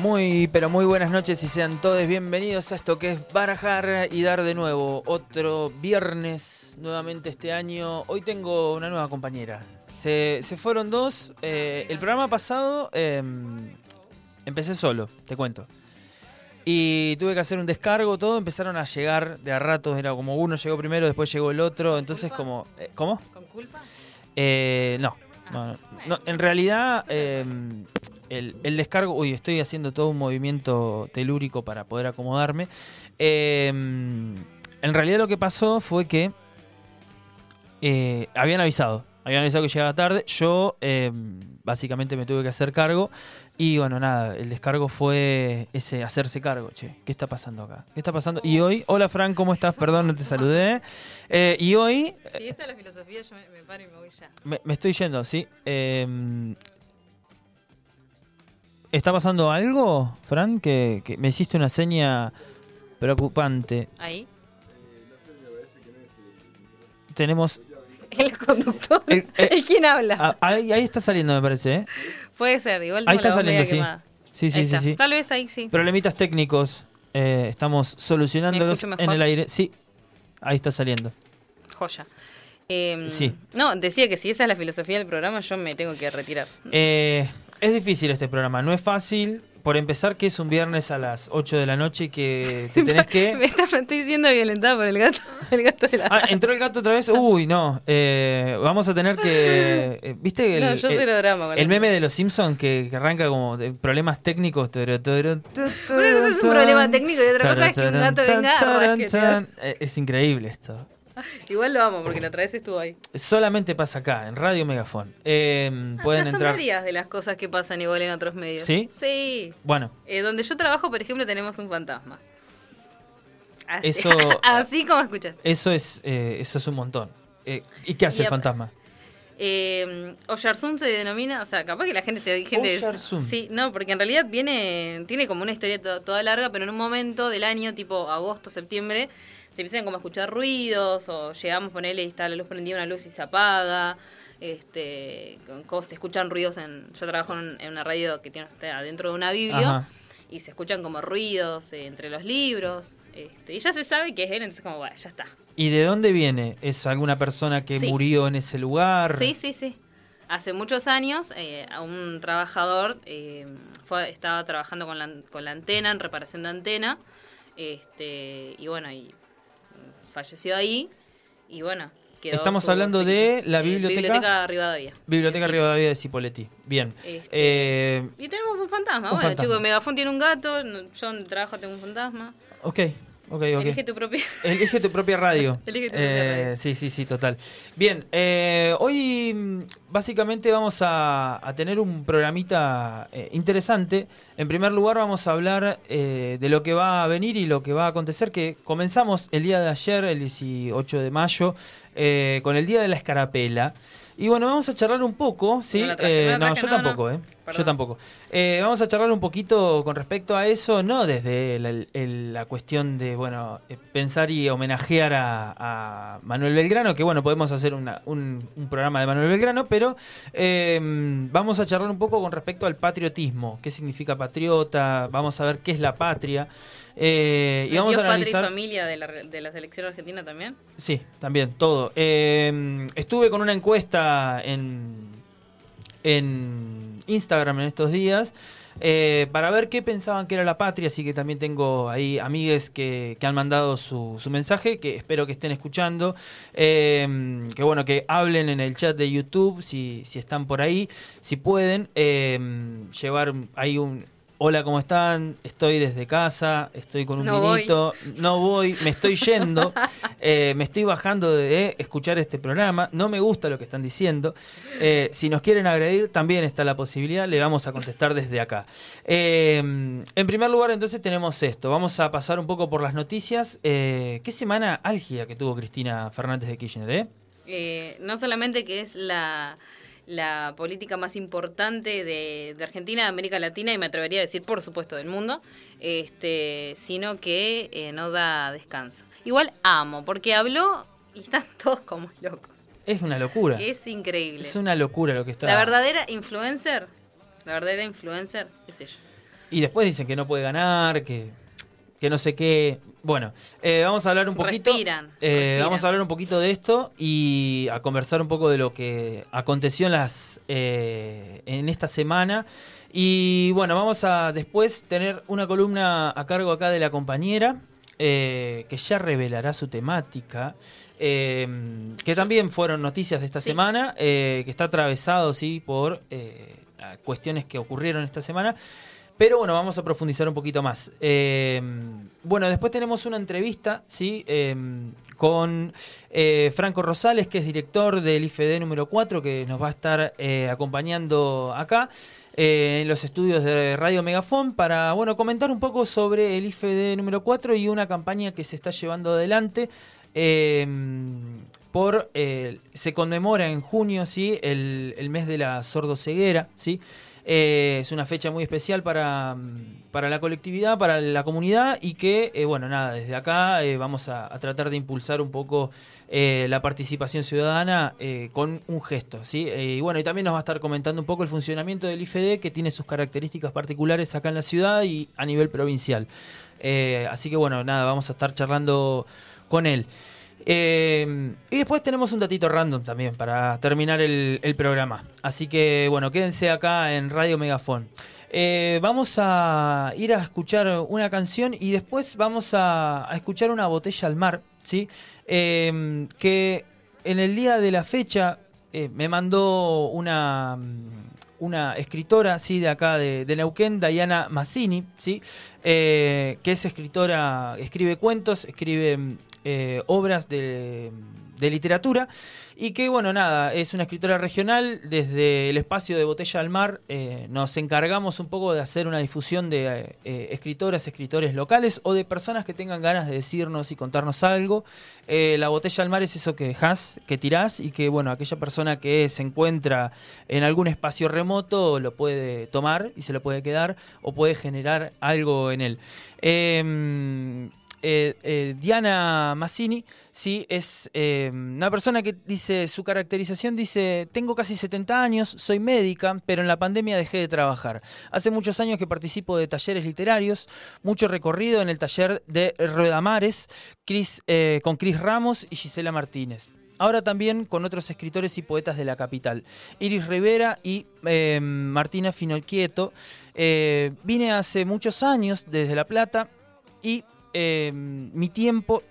Muy, pero muy buenas noches y sean todos bienvenidos a esto que es Barajar y Dar de nuevo. Otro viernes nuevamente este año. Hoy tengo una nueva compañera. Se, fueron dos. Eh, el programa pasado em, empecé solo, te cuento. Y tuve que hacer un descargo, todo. Empezaron a llegar de a ratos. Era como uno llegó primero, después llegó el otro. Entonces, como. Eh, ¿Cómo? ¿Con culpa? Eh, no, no, no, En realidad, el, descargo. Uy, estoy haciendo todo un movimiento telúrico para poder acomodarme. Em, en realidad, lo que pasó fue que eh, habían avisado. Habían avisado que llegaba tarde. Yo em, básicamente me tuve que hacer cargo. Y bueno, nada, el descargo fue ese hacerse cargo, che. ¿Qué está pasando acá? ¿Qué está pasando? Y hoy, hola Fran, ¿cómo estás? Perdón, no te saludé. Eh, y hoy... Si esta es la filosofía, yo me, paro y me voy ya. Me, estoy yendo, sí. Em, ¿Está pasando algo, Fran? Que, me hiciste una seña preocupante. ¿Ahí? Tenemos... El conductor. ¿Y eh, quién habla? Ah, ahí, está saliendo, me parece, ¿eh? Puede ser, igual Ahí está saliendo, sí. Sí, sí, sí, Tal vez ahí sí. Problemitas técnicos. Eh, estamos solucionándolos en el aire. Sí, ahí está saliendo. Joya. Em, sí. No, decía que si esa es la filosofía del programa, yo me tengo que retirar. Eh, es difícil este programa, no es fácil por empezar, que es un viernes a las 8 de la noche que te tenés que. me, estoy siendo violentada por el gato, el gato de la. Ah, entró el gato otra vez. Uy, no. Eh, vamos a tener que. Eh, ¿Viste el, no, yo el, drama el meme de los Simpsons que, arranca como de problemas técnicos? Una cosa es un problema técnico y otra cosa es que un gato venga. Es increíble esto. Igual lo amo porque la otra vez estuvo ahí. Solamente pasa acá, en Radio Megafón. Eh, pueden entrar. de las cosas que pasan igual en otros medios. ¿Sí? Sí. Bueno. Eh, donde yo trabajo, por ejemplo, tenemos un fantasma. Así, eso, así como escuchas. Eso es, eh, eso es un montón. Eh, ¿Y qué hace el fantasma? Eh, Oyarsun se denomina, o sea, capaz que la gente se gente Sí, no, porque en realidad viene, tiene como una historia toda larga, pero en un momento del año, tipo agosto, septiembre, se empiezan como a escuchar ruidos o llegamos ponerle y está la luz prendida, una luz y se apaga. Este, se escuchan ruidos en. Yo trabajo en, una radio que tiene adentro de una biblia y se escuchan como ruidos eh, entre los libros. Este, y ya se sabe que es él, entonces, como, bueno, ya está. ¿Y de dónde viene? ¿Es alguna persona que murió en ese lugar? Sí, sí, sí. Hace muchos años, eh, a un trabajador eh, fue, estaba trabajando con la, con la antena, en reparación de antena. Este, y bueno, y falleció ahí y bueno, quedó Estamos hablando de la biblioteca. biblioteca Rivadavia. Biblioteca Rivadavia de Cipoletti. Bien. Este, eh, y tenemos un fantasma. bueno, chicos, Megafón tiene un gato, yo en trabajo tengo un fantasma. Ok, Elige tu propia. Elige tu propia radio. Elige tu propia eh, radio. Sí, sí, sí, total. Bien, eh, hoy mm, básicamente vamos a, tener un programita eh, interesante. En primer lugar vamos a hablar de lo que va a venir y lo que va a acontecer, que comenzamos el día de ayer, el 18 de mayo, con el Día de la Escarapela. Y bueno, vamos a charlar un poco, ¿sí? No, eh, yo tampoco, ¿eh? Yo tampoco. Eh, vamos a charlar un poquito con respecto a eso, no desde la, cuestión de, bueno, eh, pensar y homenajear a, Manuel Belgrano, que bueno, podemos hacer un, un, programa de Manuel Belgrano, pero em, vamos a charlar un poco con respecto al patriotismo, qué significa patriota, vamos a ver qué es la patria. Eh, y vamos a analizar... familia de la, de la selección argentina también? Sí, también, todo. Eh, estuve con una encuesta en, en Instagram en estos días. Eh, para ver qué pensaban que era la patria, así que también tengo ahí amigues que, han mandado su, su, mensaje, que espero que estén escuchando, que bueno, que hablen en el chat de YouTube, si, si están por ahí, si pueden, llevar ahí un, hola, ¿cómo están? Estoy desde casa, estoy con un vinito, no voy, me estoy yendo. Eh, me estoy bajando de escuchar este programa, no me gusta lo que están diciendo. Eh, si nos quieren agredir, también está la posibilidad, le vamos a contestar desde acá. Eh, en primer lugar, entonces tenemos esto. Vamos a pasar un poco por las noticias. ¿Qué semana álgida que tuvo Cristina Fernández de Kirchner? no solamente que es la la política más importante de, Argentina, de América Latina y me atrevería a decir, por supuesto, del mundo, este, sino que eh, no da descanso. Igual amo, porque habló y están todos como locos. Es una locura. Es increíble. Es una locura lo que está. La verdadera influencer, la verdadera influencer es ella. Y después dicen que no puede ganar, que que no sé qué. Bueno, eh, vamos a hablar un poquito. Eh, vamos a hablar un poquito de esto y a conversar un poco de lo que aconteció en las eh, en esta semana. Y bueno, vamos a después tener una columna a cargo acá de la compañera. que ya revelará su temática, que también fueron noticias de esta semana, que está atravesado sí por cuestiones que ocurrieron esta semana. Pero bueno, vamos a profundizar un poquito más. Eh, bueno, después tenemos una entrevista, ¿sí? Eh, con eh, Franco Rosales, que es director del IFD número 4, que nos va a estar acompañando acá en los estudios de Radio Megafon para, bueno, comentar un poco sobre el IFD número 4 y una campaña que se está llevando adelante. por se conmemora en junio, sí, el, mes de la sordoceguera, sí. Eh, es una fecha muy especial para, para, la colectividad, para la comunidad y que, eh, bueno, nada, desde acá eh, vamos a, tratar de impulsar un poco la participación ciudadana con un gesto, ¿sí? y bueno, y también nos va a estar comentando un poco el funcionamiento del IFD que tiene sus características particulares acá en la ciudad y a nivel provincial. así que bueno, nada, vamos a estar charlando con él. Eh, y después tenemos un datito random también para terminar el, programa. Así que bueno, quédense acá en Radio Megafon. Eh, vamos a ir a escuchar una canción y después vamos a, escuchar una botella al mar, ¿sí? Eh, que en el día de la fecha me mandó una, una escritora ¿sí? de acá de, Neuquén, Diana Massini, ¿sí? que es escritora, escribe cuentos, escribe eh, obras de, literatura y que, bueno, nada, es una escritora regional. Desde el espacio de Botella al Mar eh, nos encargamos un poco de hacer una difusión de eh, escritoras, escritores locales o de personas que tengan ganas de decirnos y contarnos algo. la Botella al Mar es eso que dejas, que tirás y que, bueno, aquella persona que se encuentra en algún espacio remoto lo puede tomar y se lo puede quedar o puede generar algo en él. Em, eh, eh, Diana Massini, sí, es eh, una persona que dice, su caracterización dice, tengo casi 70 años, soy médica, pero en la pandemia dejé de trabajar. Hace muchos años que participo de talleres literarios, mucho recorrido en el taller de Ruedamares Chris, con Cris Ramos y Gisela Martínez. Ahora también con otros escritores y poetas de la capital, Iris Rivera y Martina Finolquieto. vine hace muchos años desde La Plata y Em, mi tiempo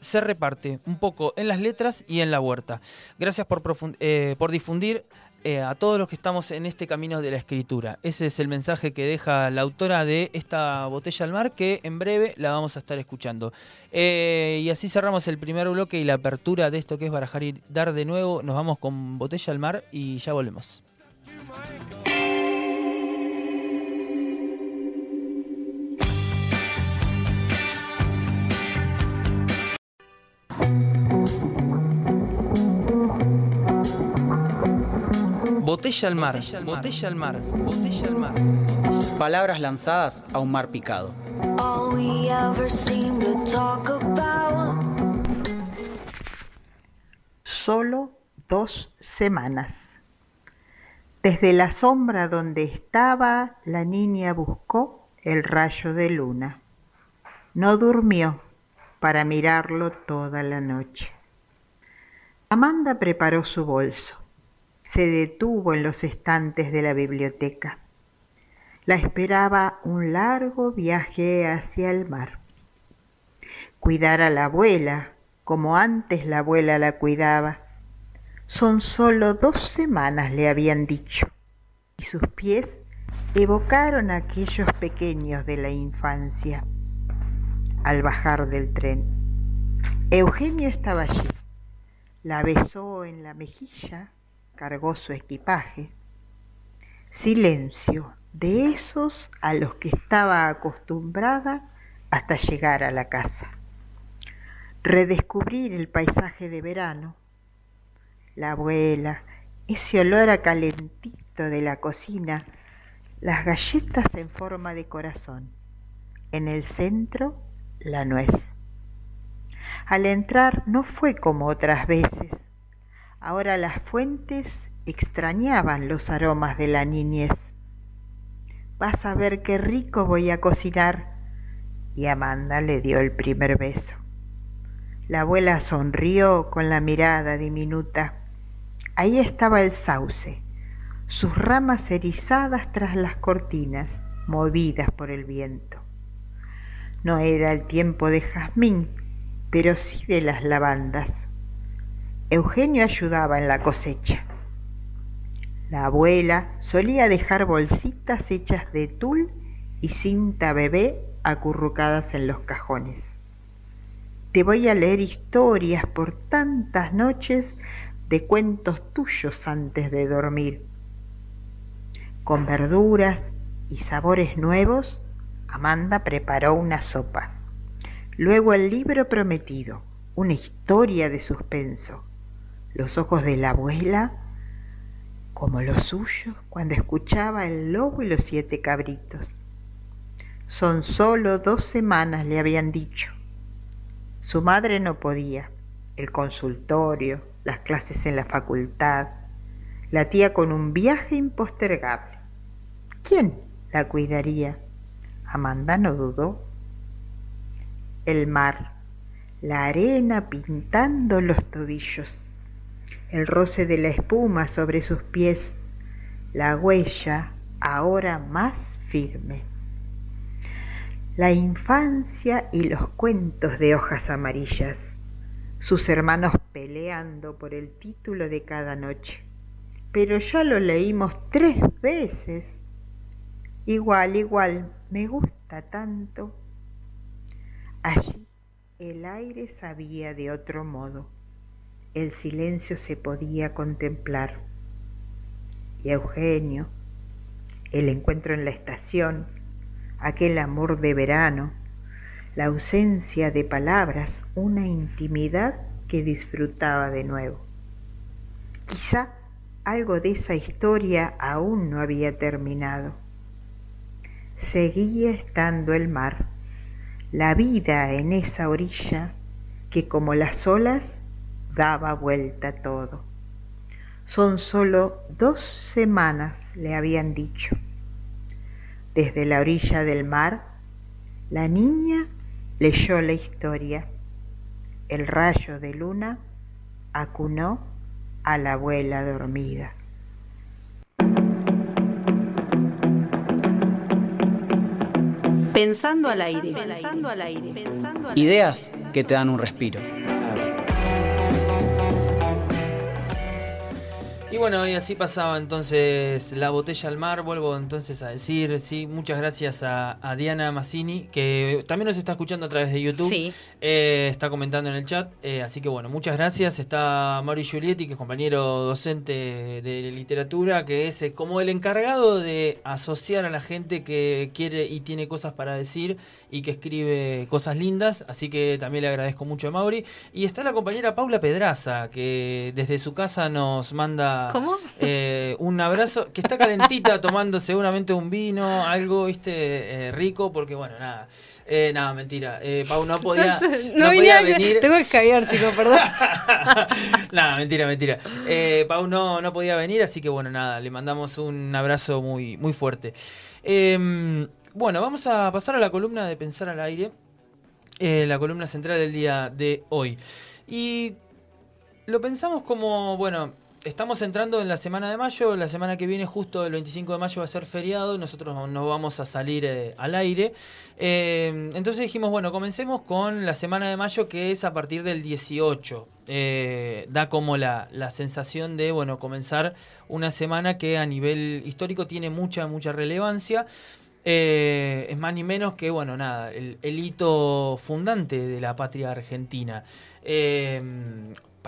se reparte un poco en las letras y en la huerta. Gracias por, eh, difundir eh, a todos los que estamos en este camino de la escritura. Ese es el mensaje que deja la autora de esta botella al mar, que en breve la vamos a estar escuchando. Eh, y así cerramos el primer bloque y la apertura de esto que es barajar y dar de nuevo. Nos vamos con botella al mar y ya volvemos. Botella al mar, botella al mar, botella al mar. Palabras lanzadas a un mar picado. Solo dos semanas. Desde la sombra donde estaba, la niña buscó el rayo de luna. No durmió para mirarlo toda la noche. Amanda preparó su bolso se detuvo en los estantes de la biblioteca. La esperaba un largo viaje hacia el mar. Cuidar a la abuela, como antes la abuela la cuidaba. Son solo dos semanas, le habían dicho, y sus pies evocaron aquellos pequeños de la infancia al bajar del tren. Eugenio estaba allí. La besó en la mejilla, cargó su equipaje. Silencio, de esos a los que estaba acostumbrada hasta llegar a la casa. Redescubrir el paisaje de verano, la abuela, ese olor a calentito de la cocina, las galletas en forma de corazón, en el centro la nuez. Al entrar no fue como otras veces. Ahora las fuentes extrañaban los aromas de la niñez. Vas a ver qué rico voy a cocinar. Y Amanda le dio el primer beso. La abuela sonrió con la mirada diminuta. Ahí estaba el sauce, sus ramas erizadas tras las cortinas, movidas por el viento. No era el tiempo de jazmín, pero sí de las lavandas. Eugenio ayudaba en la cosecha. La abuela solía dejar bolsitas hechas de tul y cinta bebé acurrucadas en los cajones. Te voy a leer historias por tantas noches de cuentos tuyos antes de dormir. Con verduras y sabores nuevos, Amanda preparó una sopa. Luego el libro prometido, una historia de suspenso. Los ojos de la abuela, como los suyos, cuando escuchaba el lobo y los siete cabritos. Son solo dos semanas, le habían dicho. Su madre no podía. El consultorio, las clases en la facultad, la tía con un viaje impostergable. ¿Quién la cuidaría? Amanda no dudó el mar, la arena pintando los tobillos, el roce de la espuma sobre sus pies, la huella ahora más firme. La infancia y los cuentos de hojas amarillas, sus hermanos peleando por el título de cada noche. Pero ya lo leímos tres veces. Igual, igual, me gusta tanto. Allí el aire sabía de otro modo, el silencio se podía contemplar. Y Eugenio, el encuentro en la estación, aquel amor de verano, la ausencia de palabras, una intimidad que disfrutaba de nuevo. Quizá algo de esa historia aún no había terminado. Seguía estando el mar la vida en esa orilla que como las olas daba vuelta todo. Son solo dos semanas, le habían dicho. Desde la orilla del mar, la niña leyó la historia. El rayo de luna acunó a la abuela dormida. Pensando al aire. Ideas que te dan un respiro. Y bueno, y así pasaba entonces la botella al mar. Vuelvo entonces a decir, sí, muchas gracias a, Diana Massini, que también nos está escuchando a través de YouTube. Sí. Eh, está comentando en el chat. Eh, así que bueno, muchas gracias. Está Mauri Giulietti, que es compañero docente de literatura, que es eh, como el encargado de asociar a la gente que quiere y tiene cosas para decir y que escribe cosas lindas. Así que también le agradezco mucho a Mauri. Y está la compañera Paula Pedraza, que desde su casa nos manda ¿Cómo? Eh, un abrazo, que está calentita tomando seguramente un vino, algo, viste, eh, rico, porque bueno, nada. Eh, nada, mentira. Pau no podía, no, podía venir. Tengo que escabiar, chicos, perdón. nada, mentira, mentira. Pau no, no podía venir, así que bueno, nada, le mandamos un abrazo muy, muy fuerte. Em, bueno, vamos a pasar a la columna de Pensar al Aire, la columna central del día de hoy. Y lo pensamos como, bueno, estamos entrando en la semana de mayo, la semana que viene justo el 25 de mayo va a ser feriado y nosotros nos vamos a salir eh, al aire. Eh, entonces dijimos, bueno, comencemos con la semana de mayo que es a partir del 18. Eh, da como la, la, sensación de, bueno, comenzar una semana que a nivel histórico tiene mucha, mucha relevancia. Es más ni menos que, bueno, nada, el, hito fundante de la patria argentina.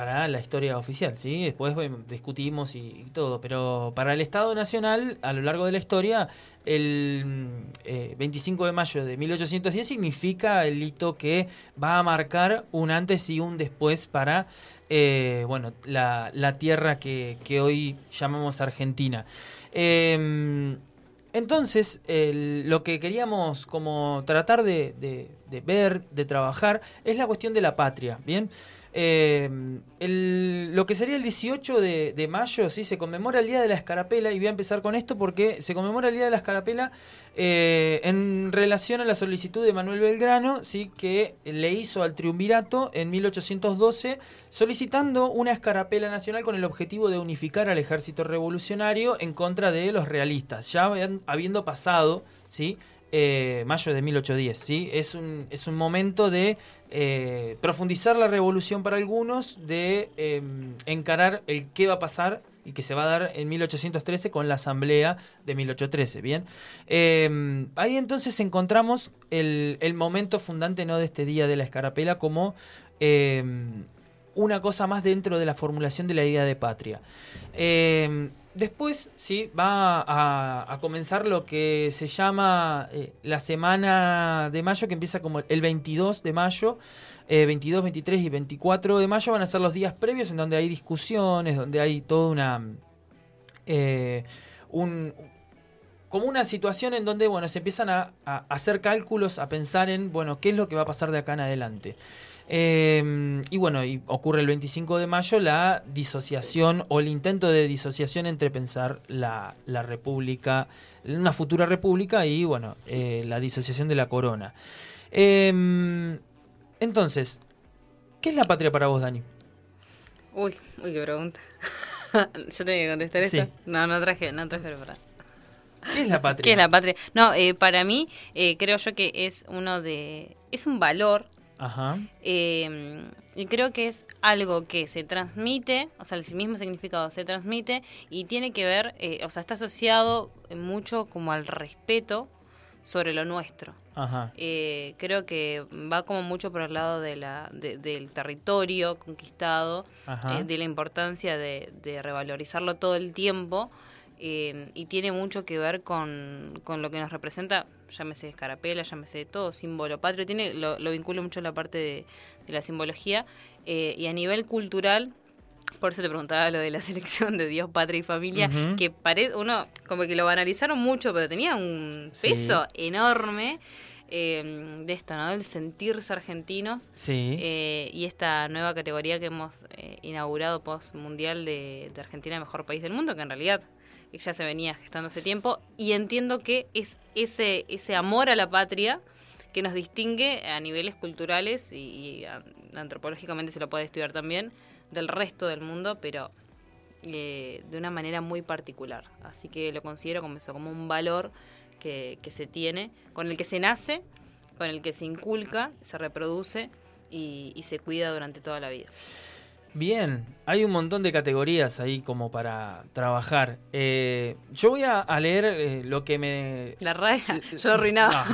Eh, para la historia oficial, ¿sí? Después discutimos y, todo, pero para el Estado Nacional, a lo largo de la historia, el 25 de mayo de 1810 significa el hito que va a marcar un antes y un después para bueno, la, tierra que, hoy llamamos Argentina. Em, entonces, lo que queríamos como tratar de, ver, de trabajar, es la cuestión de la patria, ¿bien? Eh, lo que sería el 18 de, mayo, sí, se conmemora el Día de la Escarapela, y voy a empezar con esto porque se conmemora el Día de la Escarapela eh, en relación a la solicitud de Manuel Belgrano, sí, que le hizo al triunvirato en 1812, solicitando una escarapela nacional con el objetivo de unificar al ejército revolucionario en contra de los realistas, ya habiendo pasado, sí, eh, mayo de 1810. ¿sí? Es, un, es un momento de eh, profundizar la revolución para algunos, de em, encarar el qué va a pasar y que se va a dar en 1813 con la asamblea de 1813. Bien, em, ahí entonces encontramos el, el, momento fundante ¿no? de este día de la escarapela como em, una cosa más dentro de la formulación de la idea de patria. Después, sí, va a, comenzar lo que se llama eh, la semana de mayo, que empieza como el 22 de mayo. 22, eh, 23 y 24 de mayo van a ser los días previos en donde hay discusiones, donde hay toda una... Eh, como una situación en donde, bueno, se empiezan a, a, hacer cálculos, a pensar en, bueno, qué es lo que va a pasar de acá en adelante. Em, y bueno, y ocurre el 25 de mayo la disociación o el intento de disociación entre pensar la, la república, una futura república y bueno, eh, la disociación de la corona. Em, entonces, ¿qué es la patria para vos, Dani? Uy, uy, qué pregunta. Yo tenía que contestar eso. No, no traje, no traje para. ¿Qué es la patria? ¿Qué es la patria? No, eh, para mí eh, creo yo que es uno de... Es un valor Ajá. Em, y creo que es algo que se transmite, o sea, el mismo significado se transmite y tiene que ver, eh, o sea, está asociado mucho como al respeto sobre lo nuestro. Ajá. Eh, creo que va como mucho por el lado de la, del territorio conquistado, eh, de la importancia de, de, revalorizarlo todo el tiempo y tiene mucho que ver con, con lo que nos representa llámese escarapela, llámese todo, símbolo patrio, tiene, lo, lo vinculo mucho en la parte de, la simbología. Eh, y a nivel cultural, por eso te preguntaba lo de la selección de Dios, Patria y Familia, que parece, uno como que lo banalizaron mucho, pero tenía un peso enorme. Eh, de esto, ¿no? Del sentirse argentinos. Sí. Eh, y esta nueva categoría que hemos inaugurado post mundial de, de Argentina, mejor país del mundo, que en realidad ya se venía gestando hace tiempo, y entiendo que es ese, ese amor a la patria que nos distingue a niveles culturales y, antropológicamente se lo puede estudiar también del resto del mundo, pero eh, de una manera muy particular. Así que lo considero como como un valor que, que se tiene, con el que se nace, con el que se inculca, se reproduce y se cuida durante toda la vida. Bien, hay un montón de categorías ahí como para trabajar. Eh, yo voy a, leer eh, lo que me... La RAE, yo arruinaba.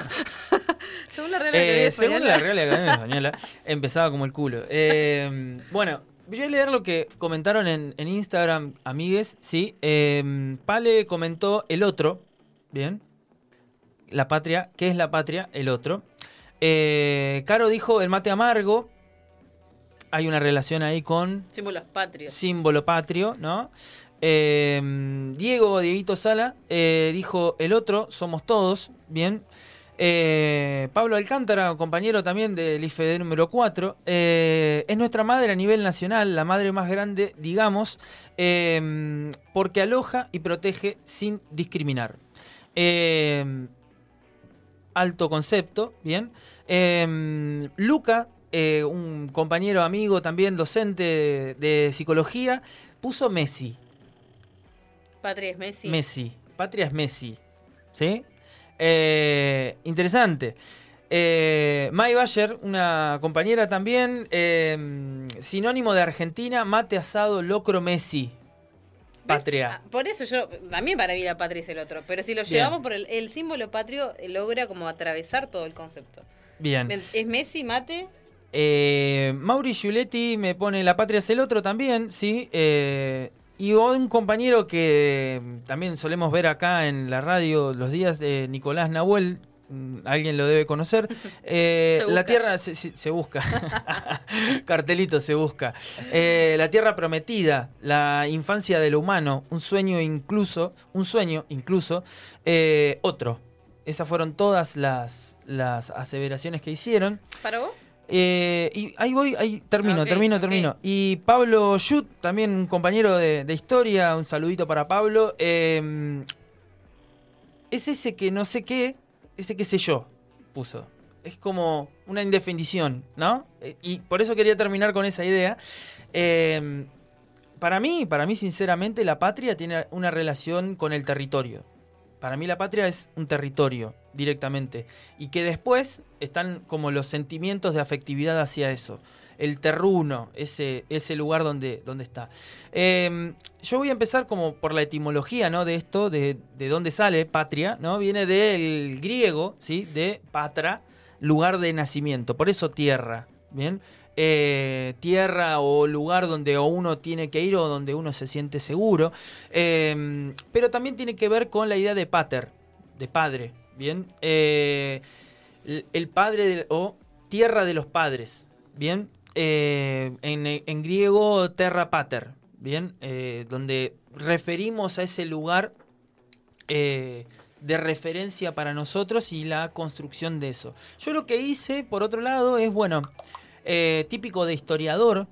según la Real Academia eh, Según la Real Academia Española, empezaba como el culo. bueno, voy a leer lo que comentaron en, en Instagram, amigues, ¿sí? Pale comentó el otro, ¿bien? La patria, ¿qué es la patria? El otro. Caro dijo el mate amargo, hay una relación ahí con... Símbolos patrios. Símbolo patrio, ¿no? Eh, Diego, Dieguito Sala, eh, dijo el otro, somos todos, bien. Eh, Pablo Alcántara, compañero también del IFED número 4, es nuestra madre a nivel nacional, la madre más grande, digamos, porque aloja y protege sin discriminar. alto concepto, bien. Luca eh, un compañero amigo también docente de, psicología, puso Messi. Patria es Messi. Messi. Patria es Messi. ¿Sí? Eh, interesante. Eh, May Bayer, una compañera también, sinónimo de Argentina, mate asado locro Messi. patria. Ah, por eso yo, también para mí la patria es el otro, pero si lo llevamos por el, símbolo patrio, eh, logra como atravesar todo el concepto. Bien. ¿Es Messi, mate? Eh, Mauri Giuletti me pone la patria es el otro también, sí. Eh, y un compañero que también solemos ver acá en la radio los días de Nicolás Nahuel, mm, alguien lo debe conocer. Eh, la tierra se, busca, cartelito se busca. Eh, la tierra prometida, la infancia del humano, un sueño incluso, un sueño incluso, eh, otro. Esas fueron todas las, las aseveraciones que hicieron. ¿Para vos? Eh, y ahí voy, ahí termino, termino, termino. Y Pablo Schut, también un compañero de, historia, un saludito para Pablo. Em, es ese que no sé qué, ese que sé yo, puso. Es como una indefinición, ¿no? Eh, y por eso quería terminar con esa idea. Em, para mí, para mí, sinceramente, la patria tiene una relación con el territorio. Para mí la patria es un territorio directamente. Y que después están como los sentimientos de afectividad hacia eso. El terruno, ese, ese lugar donde, donde está. Em, yo voy a empezar como por la etimología ¿no? de esto, de, de dónde sale patria, ¿no? Viene del griego, ¿sí? De patra, lugar de nacimiento. Por eso tierra. Bien. Eh, tierra o lugar donde uno tiene que ir o donde uno se siente seguro. Em, pero también tiene que ver con la idea de pater, de padre. Bien. Eh, el padre o tierra de los padres. Bien. Eh, en, griego, terra pater. Bien. donde referimos a ese lugar de referencia para nosotros y la construcción de eso. Yo lo que hice, por otro lado, es, bueno, eh, típico de historiador,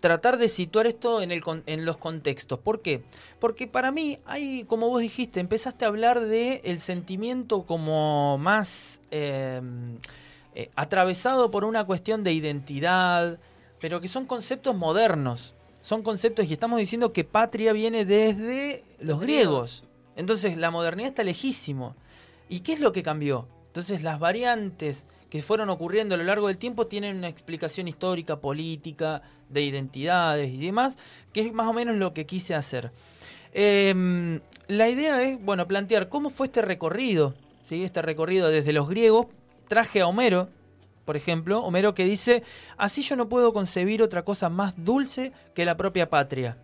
tratar de situar esto en, el, en, los contextos. ¿Por qué? Porque para mí, hay, como vos dijiste, empezaste a hablar de el sentimiento como más eh, eh, atravesado por una cuestión de identidad, pero que son conceptos modernos. Son conceptos y estamos diciendo que patria viene desde los griegos. Entonces la modernidad está lejísimo. ¿Y qué es lo que cambió? Entonces las variantes que fueron ocurriendo a lo largo del tiempo tienen una explicación histórica, política, de identidades y demás, que es más o menos lo que quise hacer. Em, la idea es, bueno, plantear cómo fue este recorrido, ¿sí? este recorrido desde los griegos. Traje a Homero, por ejemplo, Homero que dice, así yo no puedo concebir otra cosa más dulce que la propia patria.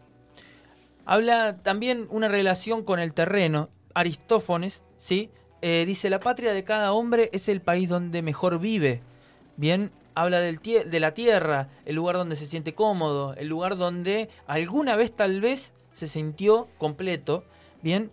Habla también una relación con el terreno, Aristófanes, ¿sí? Eh, dice, la patria de cada hombre es el país donde mejor vive. Bien, habla del de la tierra, el lugar donde se siente cómodo, el lugar donde alguna vez tal vez se sintió completo. Bien,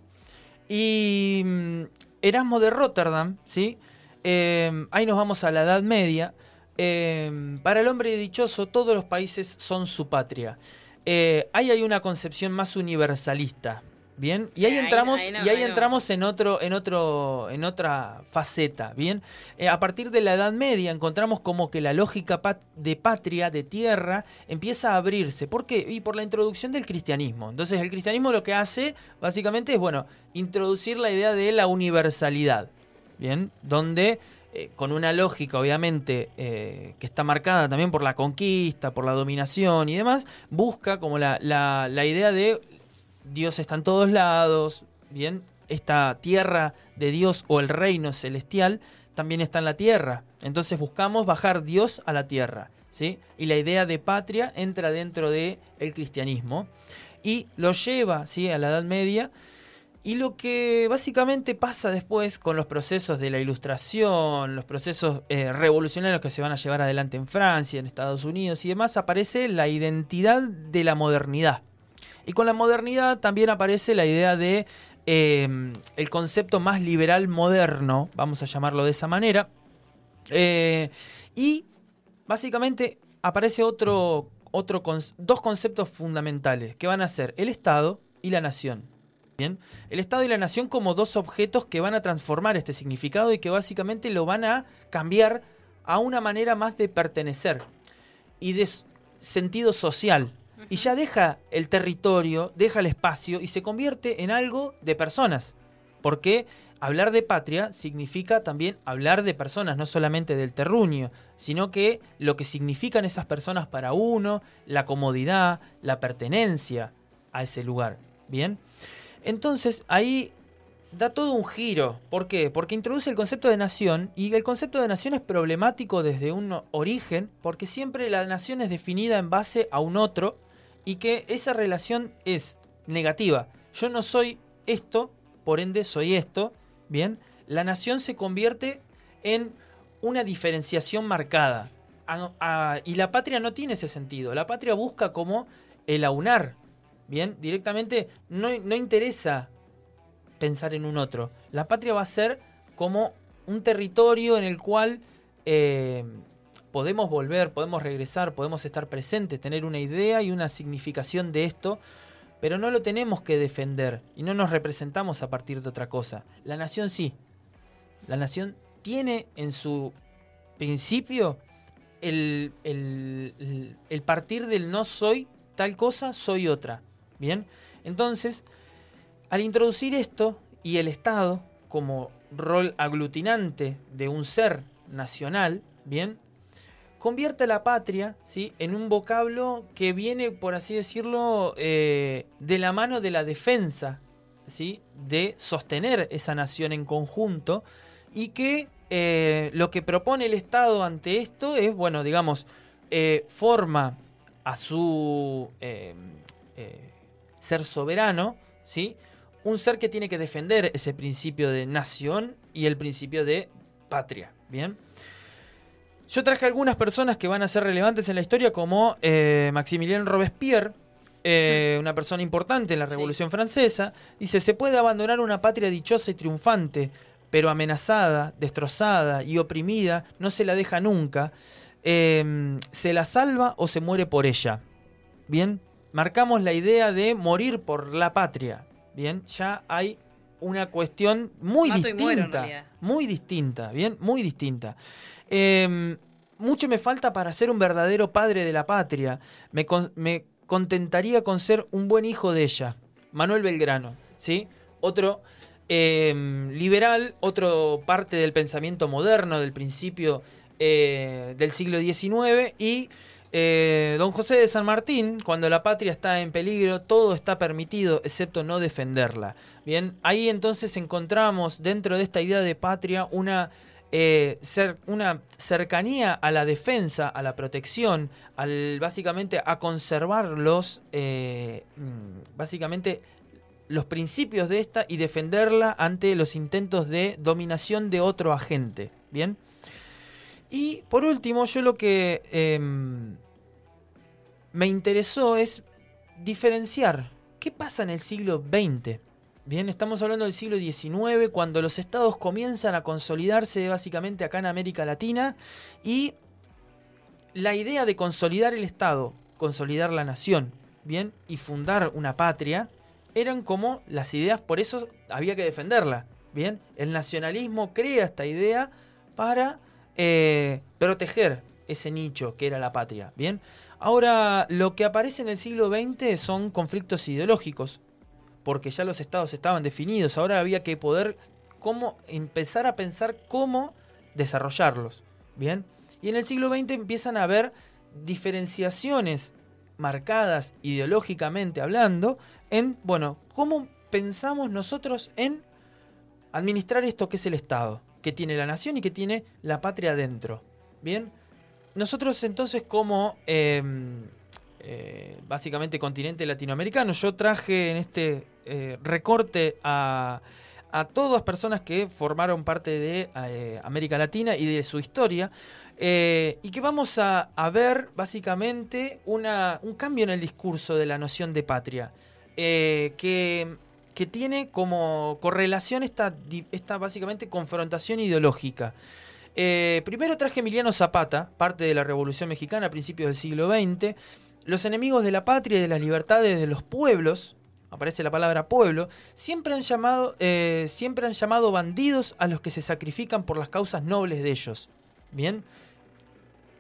y mm, Erasmo de Rotterdam, ¿sí? Em, ahí nos vamos a la Edad Media. Em, para el hombre dichoso, todos los países son su patria. Eh, ahí hay una concepción más universalista, Bien, y ahí entramos, y ahí entramos en otro, en otro, en otra faceta. Bien, eh, a partir de la Edad Media encontramos como que la lógica de patria, de tierra, empieza a abrirse. ¿Por qué? Y por la introducción del cristianismo. Entonces, el cristianismo lo que hace, básicamente, es bueno, introducir la idea de la universalidad. Bien, donde eh, con una lógica, obviamente, eh, que está marcada también por la conquista, por la dominación y demás, busca como la, la, la idea de Dios está en todos lados, bien, esta tierra de Dios o el reino celestial también está en la tierra. Entonces buscamos bajar Dios a la tierra, ¿sí? Y la idea de patria entra dentro del el cristianismo y lo lleva, ¿sí? A la Edad Media. Y lo que básicamente pasa después con los procesos de la ilustración, los procesos eh, revolucionarios que se van a llevar adelante en Francia, en Estados Unidos y demás, aparece la identidad de la modernidad. Y con la modernidad también aparece la idea de em, el concepto más liberal moderno, vamos a llamarlo de esa manera. Eh, y básicamente aparece otro, otro dos conceptos fundamentales que van a ser el Estado y la nación. Bien, el Estado y la nación como dos objetos que van a transformar este significado y que básicamente lo van a cambiar a una manera más de pertenecer y de sentido social y ya deja el territorio, deja el espacio y se convierte en algo de personas. Porque hablar de patria significa también hablar de personas, no solamente del terruño, sino que lo que significan esas personas para uno, la comodidad, la pertenencia a ese lugar. Bien. Entonces ahí da todo un giro. ¿Por qué? Porque introduce el concepto de nación y el concepto de nación es problemático desde un origen porque siempre la nación es definida en base a un otro y que esa relación es negativa. Yo no soy esto, por ende soy esto, ¿bien? La nación se convierte en una diferenciación marcada. y la patria no tiene ese sentido. La patria busca como el aunar, ¿bien? Directamente no, no interesa pensar en un otro. La patria va a ser como un territorio en el cual eh, podemos volver, podemos regresar, podemos estar presentes, tener una idea y una significación de esto, pero no lo tenemos que defender y no nos representamos a partir de otra cosa. La nación sí. La nación tiene en su principio el, el, partir del no soy tal cosa, soy otra. Bien, entonces al introducir esto y el Estado como rol aglutinante de un ser nacional, ¿bien? Convierte la patria ¿sí? en un vocablo que viene, por así decirlo, eh, de la mano de la defensa, ¿sí? de sostener esa nación en conjunto y que eh, lo que propone el Estado ante esto es, bueno, digamos, eh, forma a su ser soberano, ¿sí? un ser que tiene que defender ese principio de nación y el principio de patria. Bien. Yo traje algunas personas que van a ser relevantes en la historia, como eh, Maximilien Robespierre, eh, una persona importante en la Revolución Francesa. Dice: Se puede abandonar una patria dichosa y triunfante, pero amenazada, destrozada y oprimida, no se la deja nunca. Em, se la salva o se muere por ella. Bien, marcamos la idea de morir por la patria. Bien, ya hay una cuestión muy distinta. muy distinta, bien, muy distinta. Em, mucho me falta para ser un verdadero padre de la patria. Me, contentaría con ser un buen hijo de ella. Manuel Belgrano, ¿sí? Otro em, liberal, otro parte del pensamiento moderno, del principio eh, del siglo XIX y eh, don José de San Martín, cuando la patria está en peligro, todo está permitido excepto no defenderla. Bien, ahí entonces encontramos dentro de esta idea de patria una, eh, una cercanía a la defensa, a la protección, al básicamente a conservar los, eh, mm, básicamente los principios de esta y defenderla ante los intentos de dominación de otro agente. Bien. Y por último, yo lo que em, me interesó es diferenciar qué pasa en el siglo XX. Bien, estamos hablando del siglo XIX, cuando los estados comienzan a consolidarse básicamente acá en América Latina y la idea de consolidar el Estado, consolidar la nación, bien, y fundar una patria, eran como las ideas, por eso había que defenderla. Bien, el nacionalismo crea esta idea para eh, proteger ese nicho que era la patria. Bien, ahora lo que aparece en el siglo XX son conflictos ideológicos, porque ya los estados estaban definidos. Ahora había que poder cómo empezar a pensar cómo desarrollarlos. Bien, y en el siglo XX empiezan a haber diferenciaciones marcadas ideológicamente hablando en, bueno, cómo pensamos nosotros en administrar esto que es el Estado que tiene la nación y que tiene la patria adentro. Bien, nosotros entonces como em, eh, básicamente continente latinoamericano, yo traje en este eh, recorte a, a todas personas que formaron parte de eh, América Latina y de su historia. y que vamos a, ver básicamente una, un cambio en el discurso de la noción de patria. que que tiene como correlación esta, esta básicamente confrontación ideológica. Eh, primero traje Emiliano Zapata, parte de la Revolución Mexicana a principios del siglo XX. Los enemigos de la patria y de las libertades de los pueblos, aparece la palabra pueblo, siempre han llamado, eh, siempre han llamado bandidos a los que se sacrifican por las causas nobles de ellos. Bien,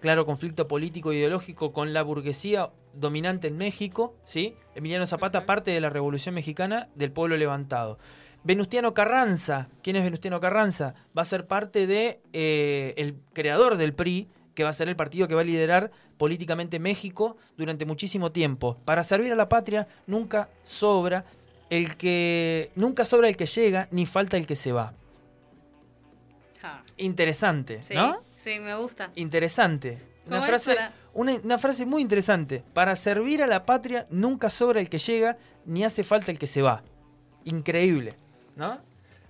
claro conflicto político e ideológico con la burguesía dominante en México, ¿sí? Emiliano Zapata, parte de la Revolución Mexicana del pueblo levantado. Venustiano Carranza, ¿quién es Venustiano Carranza? Va a ser parte de eh, el creador del PRI, que va a ser el partido que va a liderar políticamente México durante muchísimo tiempo. Para servir a la patria nunca sobra el que nunca sobra el que llega, ni falta el que se va. Interesante, ¿no? Sí, me gusta. Interesante. Una frase, una, frase muy interesante. Para servir a la patria nunca sobra el que llega, ni hace falta el que se va. Increíble, ¿no?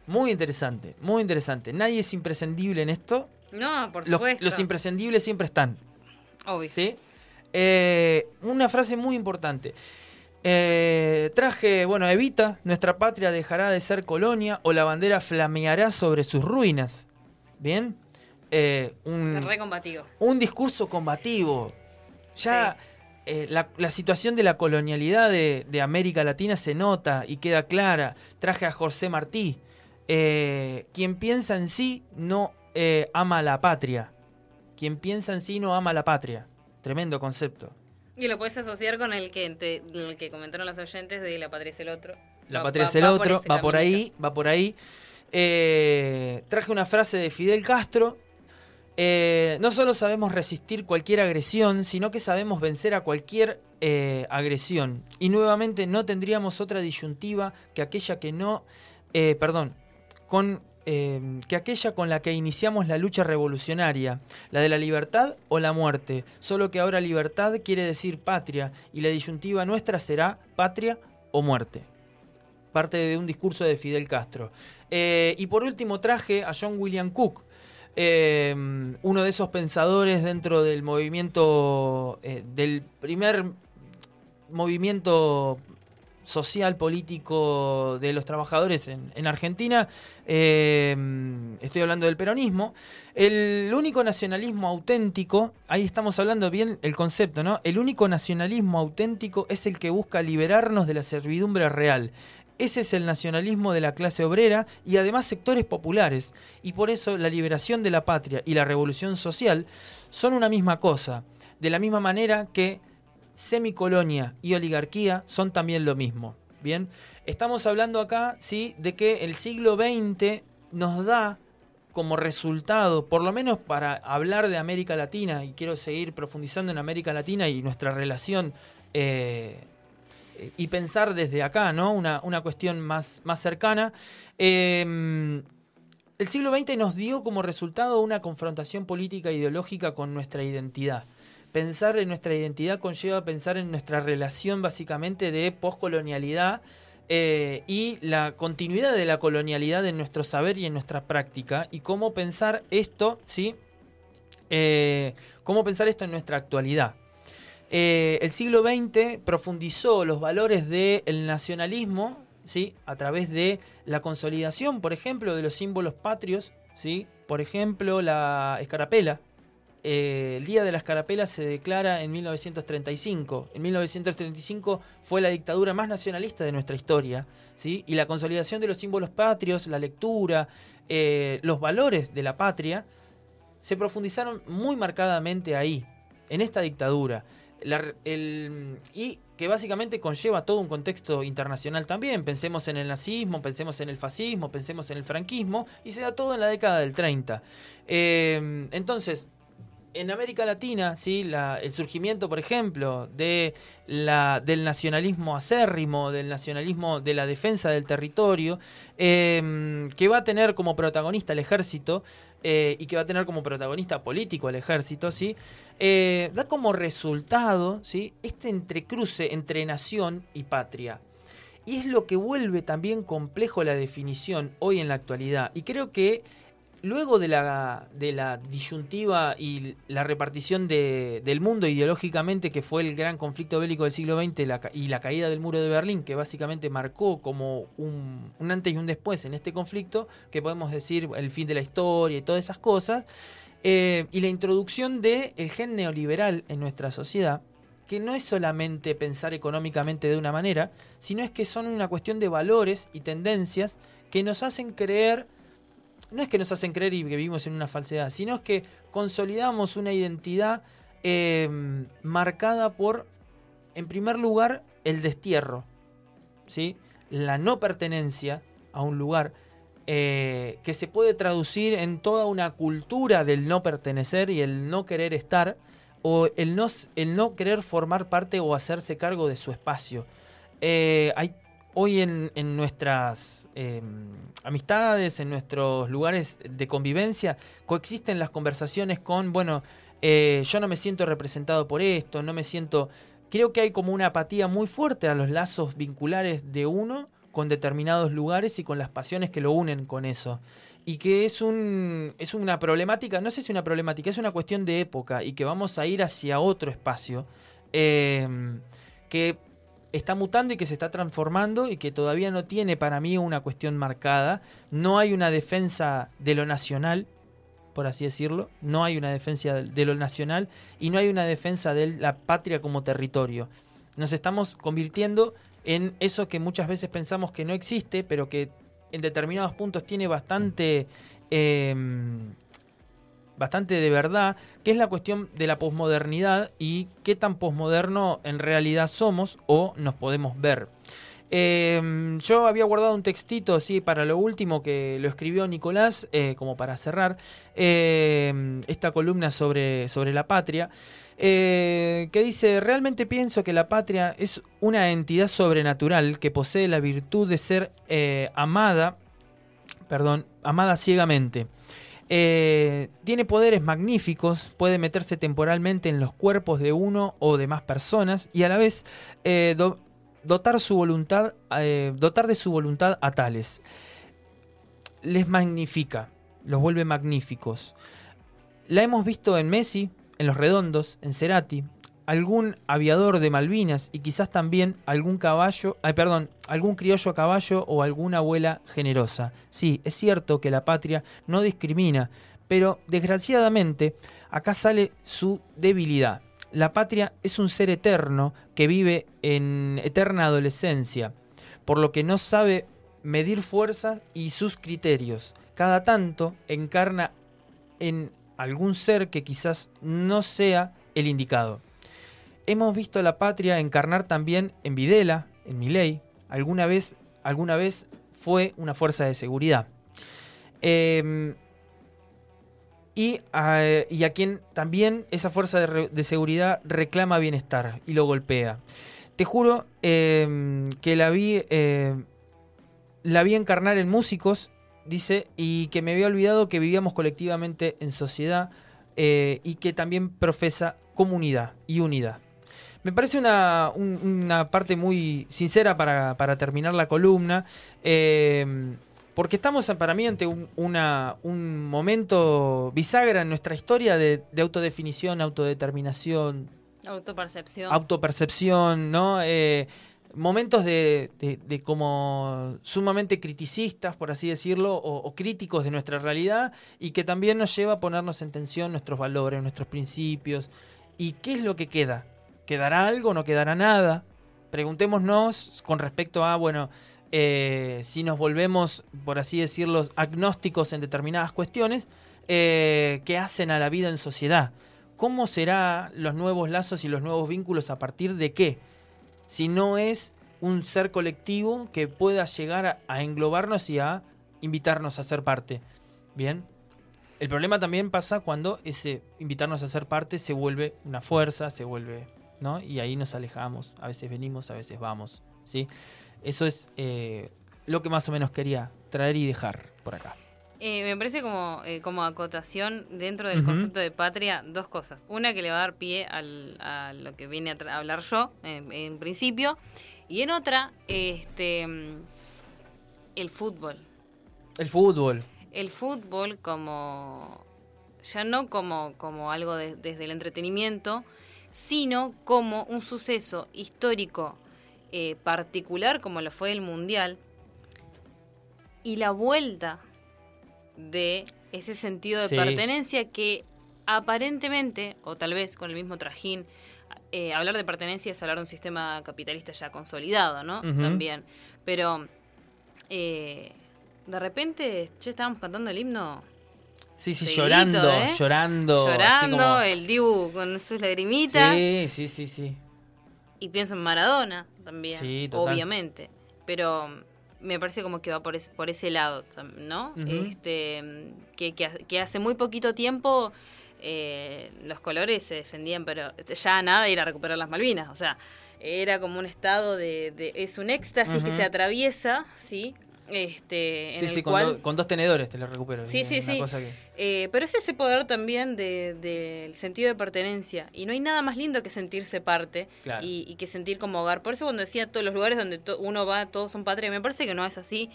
Muy interesante, muy interesante. Nadie es imprescindible en esto. No, por supuesto. Los, imprescindibles siempre están. Obvio. ¿Sí? Eh, una frase muy importante. Eh, traje, bueno, Evita, nuestra patria dejará de ser colonia o la bandera flameará sobre sus ruinas. ¿Bien? Eh, un, un discurso combativo. Ya eh, la, situación de la colonialidad de, América Latina se nota y queda clara. Traje a José Martí. Eh, quien piensa en sí no ama a la patria. Quien piensa en sí no ama a la patria. Tremendo concepto. Y lo puedes asociar con el que, el que comentaron los oyentes de La patria es el otro. La patria es el otro, va por ahí, va por ahí. traje una frase de Fidel Castro eh, no solo sabemos resistir cualquier agresión, sino que sabemos vencer a cualquier eh, agresión. Y nuevamente no tendríamos otra disyuntiva que aquella que no, eh, perdón, con que aquella con la que iniciamos la lucha revolucionaria, la de la libertad o la muerte. Solo que ahora libertad quiere decir patria y la disyuntiva nuestra será patria o muerte. Parte de un discurso de Fidel Castro. y por último traje a John William Cook, eh, uno de esos pensadores dentro del movimiento, eh, del primer movimiento social, político de los trabajadores en, Argentina, eh, estoy hablando del peronismo, el único nacionalismo auténtico, ahí estamos hablando bien el concepto, ¿no? El único nacionalismo auténtico es el que busca liberarnos de la servidumbre real, ese es el nacionalismo de la clase obrera y además sectores populares. Y por eso la liberación de la patria y la revolución social son una misma cosa. De la misma manera que semicolonia y oligarquía son también lo mismo. Bien, estamos hablando acá, sí, de que el siglo XX nos da como resultado, por lo menos para hablar de América Latina, y quiero seguir profundizando en América Latina y nuestra relación eh, y pensar desde acá, ¿no? Una, cuestión más, más cercana. Em, el siglo XX nos dio como resultado una confrontación política e ideológica con nuestra identidad. Pensar en nuestra identidad conlleva pensar en nuestra relación básicamente de poscolonialidad eh, y la continuidad de la colonialidad en nuestro saber y en nuestra práctica y cómo pensar esto, ¿sí? Eh, cómo pensar esto en nuestra actualidad. Eh, el siglo XX profundizó los valores del nacionalismo ¿sí? a través de la consolidación, por ejemplo, de los símbolos patrios, ¿sí? por ejemplo, la escarapela. Eh, el Día de la Escarapela se declara en 1935. En 1935 fue la dictadura más nacionalista de nuestra historia, ¿sí? y la consolidación de los símbolos patrios, la lectura, eh, los valores de la patria, se profundizaron muy marcadamente ahí, en esta dictadura y que básicamente conlleva todo un contexto internacional también. Pensemos en el nazismo, pensemos en el fascismo, pensemos en el franquismo, y se da todo en la década del 30. Eh, entonces, en América Latina, ¿sí? el surgimiento, por ejemplo, de la, del nacionalismo acérrimo, del nacionalismo de la defensa del territorio, em, que va a tener como protagonista el ejército eh, y que va a tener como protagonista político el ejército, ¿sí? Eh, da como resultado ¿sí? este entrecruce entre nación y patria. Y es lo que vuelve también complejo la definición hoy en la actualidad. Y creo que luego de la, de la disyuntiva y la repartición del mundo ideológicamente, que fue el gran conflicto bélico del siglo XX y la caída del muro de Berlín, que básicamente marcó como un, antes y un después en este conflicto, que podemos decir el fin de la historia y todas esas cosas, eh, y la introducción del el gen neoliberal en nuestra sociedad, que no es solamente pensar económicamente de una manera, sino es que son una cuestión de valores y tendencias que nos hacen creer no es que nos hacen creer y que vivimos en una falsedad, sino es que consolidamos una identidad em, marcada por, en primer lugar, el destierro, ¿sí? la no pertenencia a un lugar, eh, que se puede traducir en toda una cultura del no pertenecer y el no querer estar, o el no, el no querer formar parte o hacerse cargo de su espacio. Eh, hay hoy en, nuestras em, amistades, en nuestros lugares de convivencia, coexisten las conversaciones con, bueno, eh, yo no me siento representado por esto, no me siento... Creo que hay como una apatía muy fuerte a los lazos vinculares de uno con determinados lugares y con las pasiones que lo unen con eso. Y que es, un, es una problemática, no sé si una problemática, es una cuestión de época y que vamos a ir hacia otro espacio em, que está mutando y que se está transformando y que todavía no tiene para mí una cuestión marcada. No hay una defensa de lo nacional, por así decirlo. No hay una defensa de lo nacional y no hay una defensa de la patria como territorio. Nos estamos convirtiendo en eso que muchas veces pensamos que no existe, pero que en determinados puntos tiene bastante em, bastante de verdad, que es la cuestión de la posmodernidad y qué tan posmoderno en realidad somos o nos podemos ver. Em, yo había guardado un textito así para lo último que lo escribió Nicolás, eh, como para cerrar em, esta columna sobre, sobre la patria, eh, que dice, realmente pienso que la patria es una entidad sobrenatural que posee la virtud de ser eh, amada, perdón, amada ciegamente. Eh, tiene poderes magníficos, puede meterse temporalmente en los cuerpos de uno o de más personas y a la vez eh, dotar, su voluntad, eh, dotar de su voluntad a tales. Les magnifica, los vuelve magníficos. La hemos visto en Messi, en Los Redondos, en Cerati, algún aviador de Malvinas y quizás también algún caballo, ay, perdón, algún criollo a caballo o alguna abuela generosa. Sí, es cierto que la patria no discrimina, pero desgraciadamente acá sale su debilidad. La patria es un ser eterno que vive en eterna adolescencia, por lo que no sabe medir fuerzas y sus criterios. Cada tanto encarna en algún ser que quizás no sea el indicado. Hemos visto a la patria encarnar también en Videla, en Milei, alguna vez, alguna vez fue una fuerza de seguridad. Em, y, a, quien también esa fuerza de, seguridad reclama bienestar y lo golpea. Te juro em, que la vi, em, la vi encarnar en músicos, dice, y que me había olvidado que vivíamos colectivamente en sociedad eh, y que también profesa comunidad y unidad. Me parece una, parte muy sincera para, terminar la columna. Eh, porque estamos para mí ante un, un momento bisagra en nuestra historia de, autodefinición, autodeterminación. Autopercepción. Autopercepción, ¿no? Eh, momentos de, como sumamente criticistas, por así decirlo, o, críticos de nuestra realidad y que también nos lleva a ponernos en tensión nuestros valores, nuestros principios. ¿Y qué es lo que queda? ¿Quedará algo? ¿No quedará nada? Preguntémonos con respecto a, bueno, eh, si nos volvemos, por así decirlo, agnósticos en determinadas cuestiones, eh, ¿qué hacen a la vida en sociedad? ¿Cómo serán los nuevos lazos y los nuevos vínculos a partir de qué? Si no es un ser colectivo que pueda llegar a, englobarnos y a invitarnos a ser parte. Bien. El problema también pasa cuando ese invitarnos a ser parte se vuelve una fuerza, se vuelve y ahí nos alejamos, a veces venimos, a veces vamos, ¿sí? Eso es eh, lo que más o menos quería traer y dejar por acá. Eh, me parece como, eh, como acotación dentro del concepto de patria dos cosas. Una que le va a dar pie a lo que viene a, hablar yo en, principio. Y en otra, este el fútbol. El fútbol. El fútbol como ya no como, como algo desde el entretenimiento, sino como un suceso histórico eh, particular como lo fue el Mundial y la vuelta de ese sentido de pertenencia que aparentemente, o tal vez con el mismo trajín, eh, hablar de pertenencia es hablar de un sistema capitalista ya consolidado, ¿no? También. Pero eh, de repente, che, estábamos cantando el himno Sí, sí, llorando, ¿eh? llorando. Llorando, el Dibu con sus lagrimitas. Sí, sí, sí, sí. Y pienso en Maradona también, sí, obviamente. Pero me parece como que va por ese, por ese lado, ¿no? este, que, que, hace muy poquito tiempo eh, los colores se defendían, pero ya nada ir a recuperar las Malvinas. O sea, era como un estado de, es un éxtasis que se atraviesa, ¿sí? Este, sí, sí, con, dos tenedores te lo recupero. Sí, sí, sí. Eh, pero es ese poder también del de, sentido de pertenencia. Y no hay nada más lindo que sentirse parte y, que sentir como hogar. Por eso cuando decía todos los lugares donde uno va, todos son patria, me parece que no es así.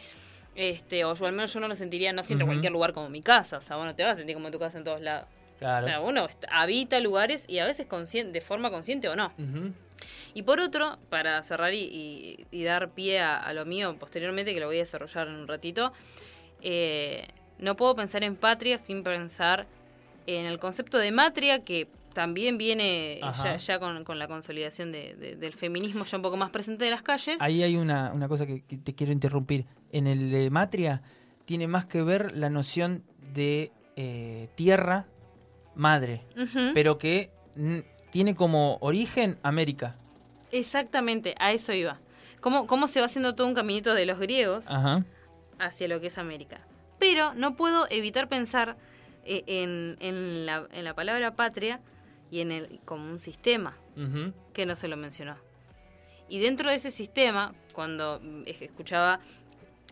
Este, o yo al menos yo no lo sentiría, no siento cualquier lugar como mi casa. O sea, bueno, te vas a sentir como tu casa en todos lados. O sea, uno habita lugares y a veces de forma consciente o no. Y por otro, para cerrar y, dar pie a, lo mío posteriormente, que lo voy a desarrollar en un ratito, eh, no puedo pensar en patria sin pensar en el concepto de matria que también viene ya, con, la consolidación del feminismo ya un poco más presente de las calles. Ahí hay una, cosa que, te quiero interrumpir. En el de matria tiene más que ver la noción de eh, tierra madre, pero que tiene como origen América. Exactamente, a eso iba. ¿Cómo, cómo se va haciendo todo un caminito de los griegos hacia lo que es América? Pero no puedo evitar pensar eh, en, la, palabra patria y en el como un sistema que no se lo mencionó. Y dentro de ese sistema, cuando escuchaba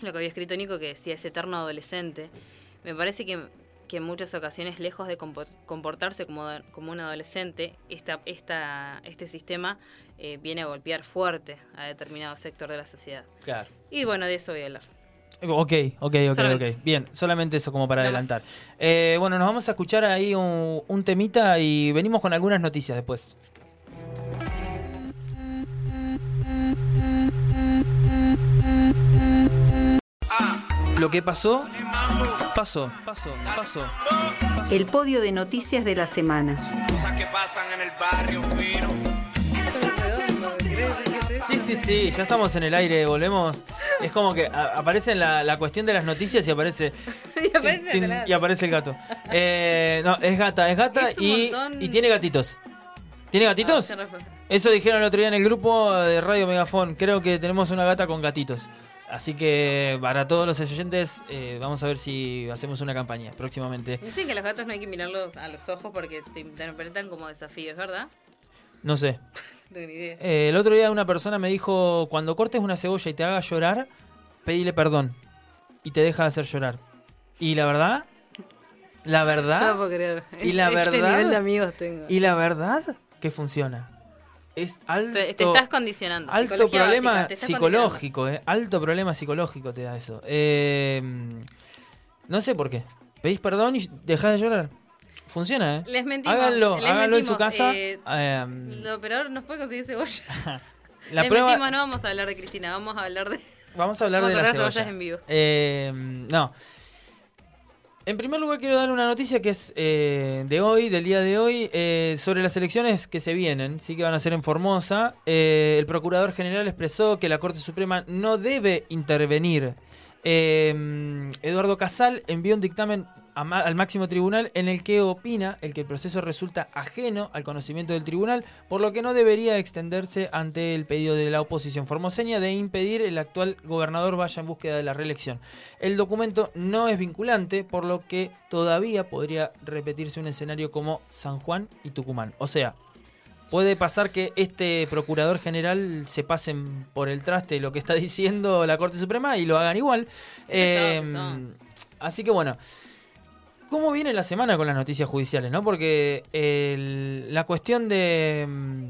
lo que había escrito Nico, que decía ese eterno adolescente, me parece que que en muchas ocasiones, lejos de comportarse como, como un adolescente, esta, esta, este sistema eh, viene a golpear fuerte a determinado sector de la sociedad. Claro. Y bueno, de eso voy a hablar. Ok, ok, ok, ok. Bien, solamente eso como para adelantar. Eh, bueno, nos vamos a escuchar ahí un, un temita y venimos con algunas noticias después. Lo que pasó Paso, paso, paso. El podio de noticias de la semana. Cosas que pasan en el barrio Sí, sí, sí, ya estamos en el aire, volvemos. Es como que aparece la, la cuestión de las noticias y aparece. y, aparece el gato. Eh, no, es gata, es gata y, y, tiene gatitos. ¿Tiene gatitos? Ah, Eso dijeron el otro día en el grupo de Radio Megafón. Creo que tenemos una gata con gatitos. Así que para todos los oyentes, eh, vamos a ver si hacemos una campaña próximamente. Dicen que los gatos no hay que mirarlos a los ojos porque te interpretan como desafíos, ¿verdad? No sé. no tengo ni idea. Eh, el otro día una persona me dijo, cuando cortes una cebolla y te haga llorar, pedile perdón. Y te deja de hacer llorar. Y la verdad, la verdad... puedo creer. Y la este verdad... de amigos tengo. Y la verdad que funciona es alto. Te, estás condicionando. Alto problema psicológico, eh, alto problema psicológico te da eso. Eh, no sé por qué. Pedís perdón y dejás de llorar. Funciona, ¿eh? Les mentimos. Háganlo, háganlo en su casa. Eh, em, lo peor nos puede conseguir cebolla. La Les mentimos, no vamos a hablar de Cristina, vamos a hablar de. Vamos a hablar de las cebollas en vivo. Em, no. En primer lugar quiero dar una noticia que es eh, de hoy, del día de hoy, eh, sobre las elecciones que se vienen, sí que van a ser en Formosa. Eh, el Procurador General expresó que la Corte Suprema no debe intervenir. Eduardo Casal envió un dictamen al máximo tribunal en el que opina el que el proceso resulta ajeno al conocimiento del tribunal, por lo que no debería extenderse ante el pedido de la oposición formoseña de impedir el actual gobernador vaya en búsqueda de la reelección. El documento no es vinculante, por lo que todavía podría repetirse un escenario como San Juan y Tucumán. O sea, puede pasar que este procurador general se pasen por el traste lo que está diciendo la Corte Suprema y lo hagan igual. Em, así que bueno. ¿Cómo viene la semana con las noticias judiciales? ¿no? Porque la cuestión de. Mm,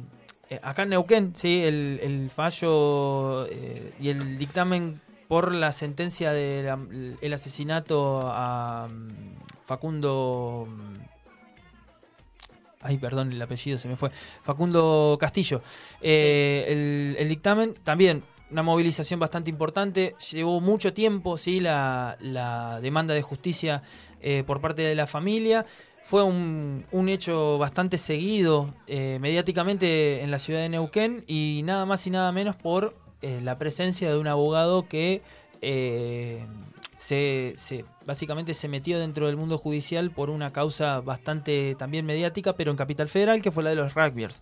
eh, acá en Neuquén, ¿sí? el, fallo eh, y el dictamen por la sentencia del asesinato a mm, Facundo. Mm, ay, perdón, el apellido se me fue. Facundo Castillo. Eh, el, dictamen también una movilización bastante importante. Llevó mucho tiempo, sí, la, la demanda de justicia eh, por parte de la familia. Fue un, hecho bastante seguido eh, mediáticamente en la ciudad de Neuquén y nada más y nada menos por eh, la presencia de un abogado que se, básicamente se metió dentro del mundo judicial por una causa bastante también mediática, pero en Capital Federal, que fue la de los rugbyers.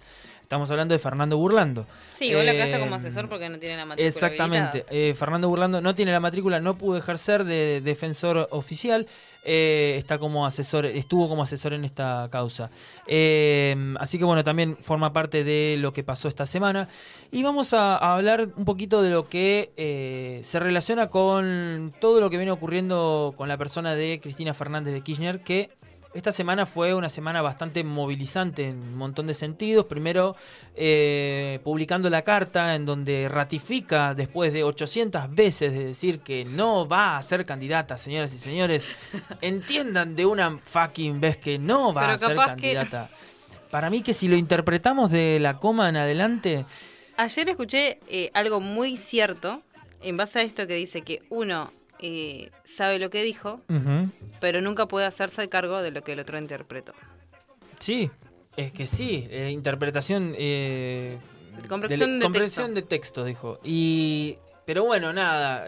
Estamos hablando de Fernando Burlando. Sí, igual acá está como eh, asesor porque no tiene la matrícula. Exactamente. Eh, Fernando Burlando no tiene la matrícula, no pudo ejercer de defensor oficial. Eh, está como asesor, estuvo como asesor en esta causa. así que bueno, también forma parte de lo que pasó esta semana. Y vamos a, a hablar un poquito de lo que se relaciona con todo lo que viene ocurriendo con la persona de Cristina Fernández de Kirchner, que esta semana fue una semana bastante movilizante en un montón de sentidos. Primero, eh, publicando la carta en donde ratifica, después de 800 veces de decir que no va a ser candidata, señoras y señores, entiendan de una fucking vez que no va a ser candidata. Para mí que si lo interpretamos de la coma en adelante... Ayer escuché eh, algo muy cierto en base a esto que dice que uno eh, sabe lo que dijo, pero nunca puede hacerse cargo de lo que el otro interpretó. Sí, es que sí, eh, interpretación... Eh, comprensión, de, comprensión de, texto. dijo. Y, pero bueno, nada.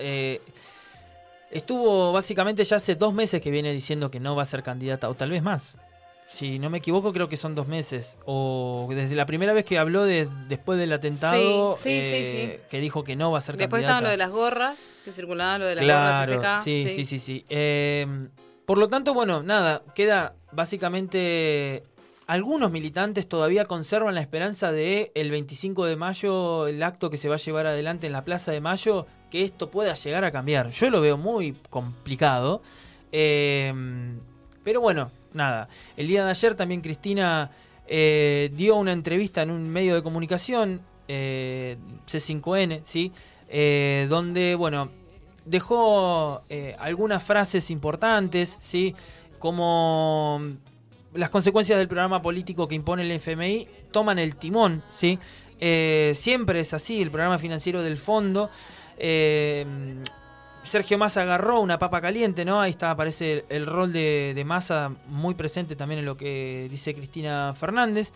estuvo básicamente ya hace dos meses que viene diciendo que no va a ser candidata, o tal vez más si no me equivoco, creo que son dos meses. O desde la primera vez que habló de, después del atentado, eh, que dijo que no va a ser Después estaba lo de las gorras, que circulaban lo de las gorras Sí, sí, sí, sí. Eh, por lo tanto, bueno, nada, queda básicamente... Algunos militantes todavía conservan la esperanza de el 25 de mayo, el acto que se va a llevar adelante en la Plaza de Mayo, que esto pueda llegar a cambiar. Yo lo veo muy complicado. Eh, pero bueno, nada. El día de ayer también Cristina eh, dio una entrevista en un medio de comunicación, eh, C5N, ¿sí? Eh, donde, bueno, dejó algunas frases importantes, ¿sí? Como las consecuencias del programa político que impone el FMI toman el timón, ¿sí? siempre es así, el programa financiero del fondo. Sergio Massa agarró una papa caliente, ¿no? Ahí está, aparece el, rol de, Massa muy presente también en lo que dice Cristina Fernández.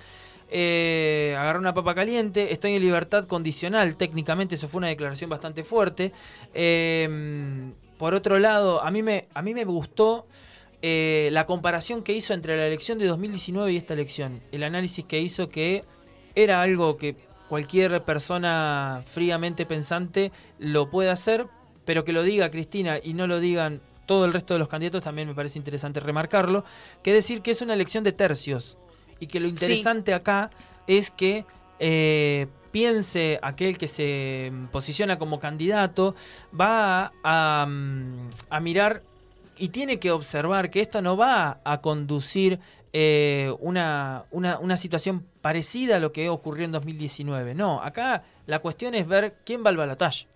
Eh, agarró una papa caliente, estoy en libertad condicional, técnicamente eso fue una declaración bastante fuerte. Eh, por otro lado, a mí me, a mí me gustó eh, la comparación que hizo entre la elección de 2019 y esta elección. El análisis que hizo que era algo que cualquier persona fríamente pensante lo puede hacer, pero que lo diga Cristina y no lo digan todo el resto de los candidatos también me parece interesante remarcarlo, que decir que es una elección de tercios y que lo interesante acá es que eh, piense aquel que se posiciona como candidato va a, a, mirar y tiene que observar que esto no va a conducir eh, una, una, una, situación parecida a lo que ocurrió en 2019. No, acá la cuestión es ver quién va al balotaje.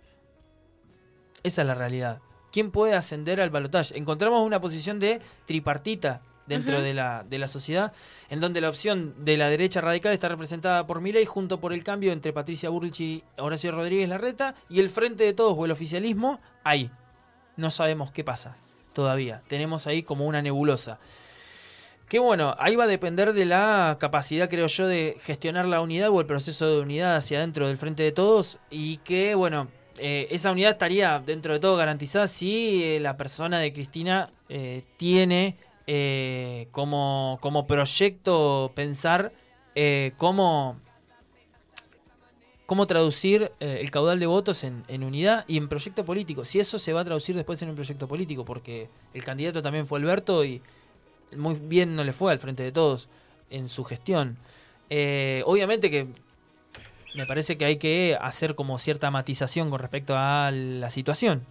Esa es la realidad. ¿Quién puede ascender al balotaje? Encontramos una posición de tripartita dentro de, la, de la sociedad, en donde la opción de la derecha radical está representada por Milei junto por el cambio entre Patricia Burrich y Horacio Rodríguez Larreta, y el frente de todos o el oficialismo, ahí. No sabemos qué pasa todavía. Tenemos ahí como una nebulosa. Que bueno, ahí va a depender de la capacidad, creo yo, de gestionar la unidad o el proceso de unidad hacia adentro del frente de todos, y que bueno, eh, esa unidad estaría dentro de todo garantizada si eh, la persona de Cristina eh, tiene como, como proyecto pensar cómo, cómo traducir el caudal de votos en, en, unidad y en proyecto político. Si eso se va a traducir después en un proyecto político, porque el candidato también fue Alberto y muy bien no le fue al frente de todos en su gestión. obviamente que me parece que hay que hacer como cierta matización con respecto a la situación.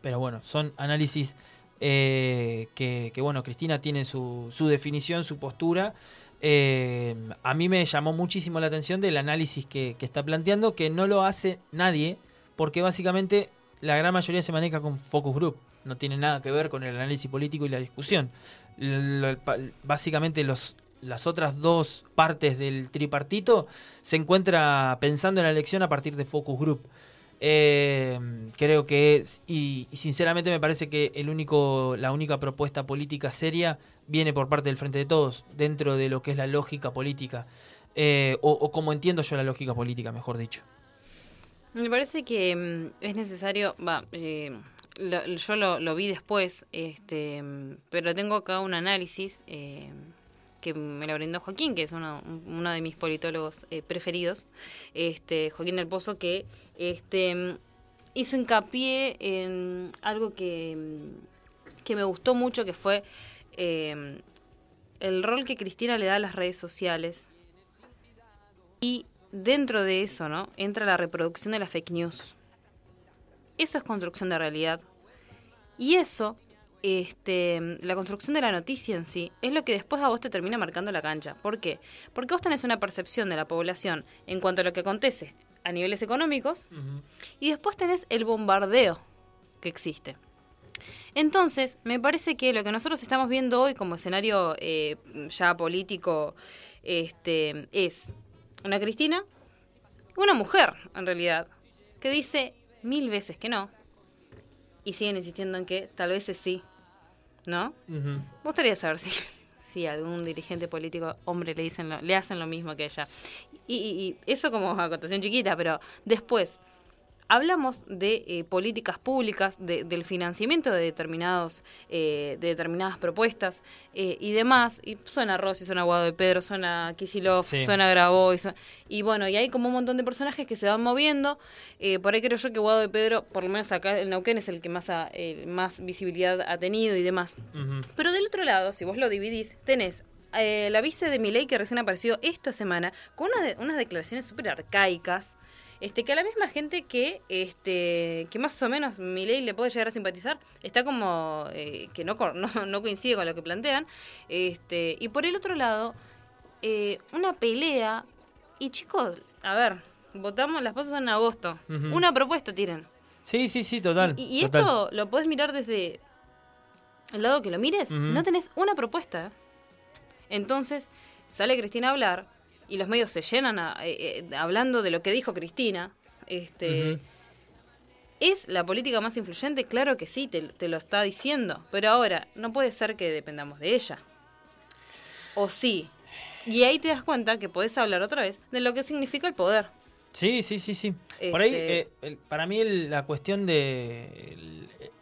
Pero bueno, son análisis eh, que, bueno, Cristina tiene su, su definición, su postura. Eh, a mí me llamó muchísimo la atención del análisis que, está planteando, que no lo hace nadie, porque básicamente la gran mayoría se maneja con focus group. No tiene nada que ver con el análisis político y la discusión. básicamente los las otras dos partes del tripartito se encuentra pensando en la elección a partir de Focus Group. Eh, creo que y, sinceramente me parece que el único, la única propuesta política seria viene por parte del Frente de Todos, dentro de lo que es la lógica política, eh, o, como entiendo yo la lógica política, mejor dicho. Me parece que mm, es necesario, va, eh, yo lo, vi después, este, pero tengo acá un análisis eh, que me lo brindó Joaquín, que es uno, de mis politólogos eh, preferidos, este, Joaquín del Pozo, que este, hizo hincapié en algo que, que me gustó mucho, que fue eh, el rol que Cristina le da a las redes sociales. Y dentro de eso, ¿no? Entra la reproducción de la fake news. Eso es construcción de realidad. Y eso este, la construcción de la noticia en sí es lo que después a vos te termina marcando la cancha. ¿Por qué? Porque vos tenés una percepción de la población en cuanto a lo que acontece a niveles económicos y después tenés el bombardeo que existe. Entonces, me parece que lo que nosotros estamos viendo hoy como escenario eh, ya político este, es una Cristina, una mujer en realidad, que dice mil veces que no y siguen insistiendo en que tal vez es sí ¿no? Me gustaría saber si, si algún dirigente político hombre le dicen le hacen lo mismo que ella. Y, y eso como acotación chiquita, pero después hablamos de eh, políticas públicas, del financiamiento de determinados, eh, de determinadas propuestas eh, y demás. Y suena Rossi, suena Guado de Pedro, suena Kisilov, suena Grabois. Y, bueno, y hay como un montón de personajes que se van moviendo. por ahí creo yo que Guado de Pedro, por lo menos acá el Neuquén, es el que más, más visibilidad ha tenido y demás. Pero del otro lado, si vos lo dividís, tenés la vice de Milei que recién apareció esta semana con unas declaraciones súper arcaicas este, que a la misma gente que, este, que más o menos mi ley le puede llegar a simpatizar, está como eh, que no, no, coincide con lo que plantean. Este, y por el otro lado, eh, una pelea. Y chicos, a ver, votamos, las pasos en agosto. Una propuesta tienen. Sí, sí, sí, total. Y, esto lo puedes mirar desde el lado que lo mires. No tenés una propuesta. Entonces, sale Cristina a hablar y los medios se llenan eh, eh, hablando de lo que dijo Cristina, este, ¿es la política más influyente? Claro que sí, te, lo está diciendo, pero ahora no puede ser que dependamos de ella. O sí. Y ahí te das cuenta que podés hablar otra vez de lo que significa el poder. Sí, sí, sí, sí. Por ahí, este eh, para mí la cuestión de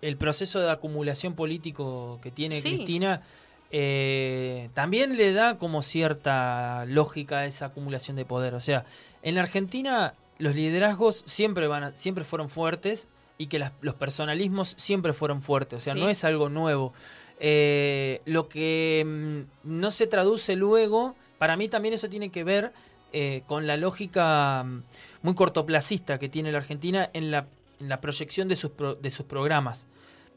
el, proceso de acumulación político que tiene Cristina eh, también le da como cierta lógica a esa acumulación de poder. O sea, en la Argentina los liderazgos siempre, van siempre fueron fuertes y que los personalismos siempre fueron fuertes. O sea, no es algo nuevo. Eh, lo que mm, no se traduce luego, para mí también eso tiene que ver eh, con la lógica mm, muy cortoplacista que tiene la Argentina en la, en la proyección de sus, de sus programas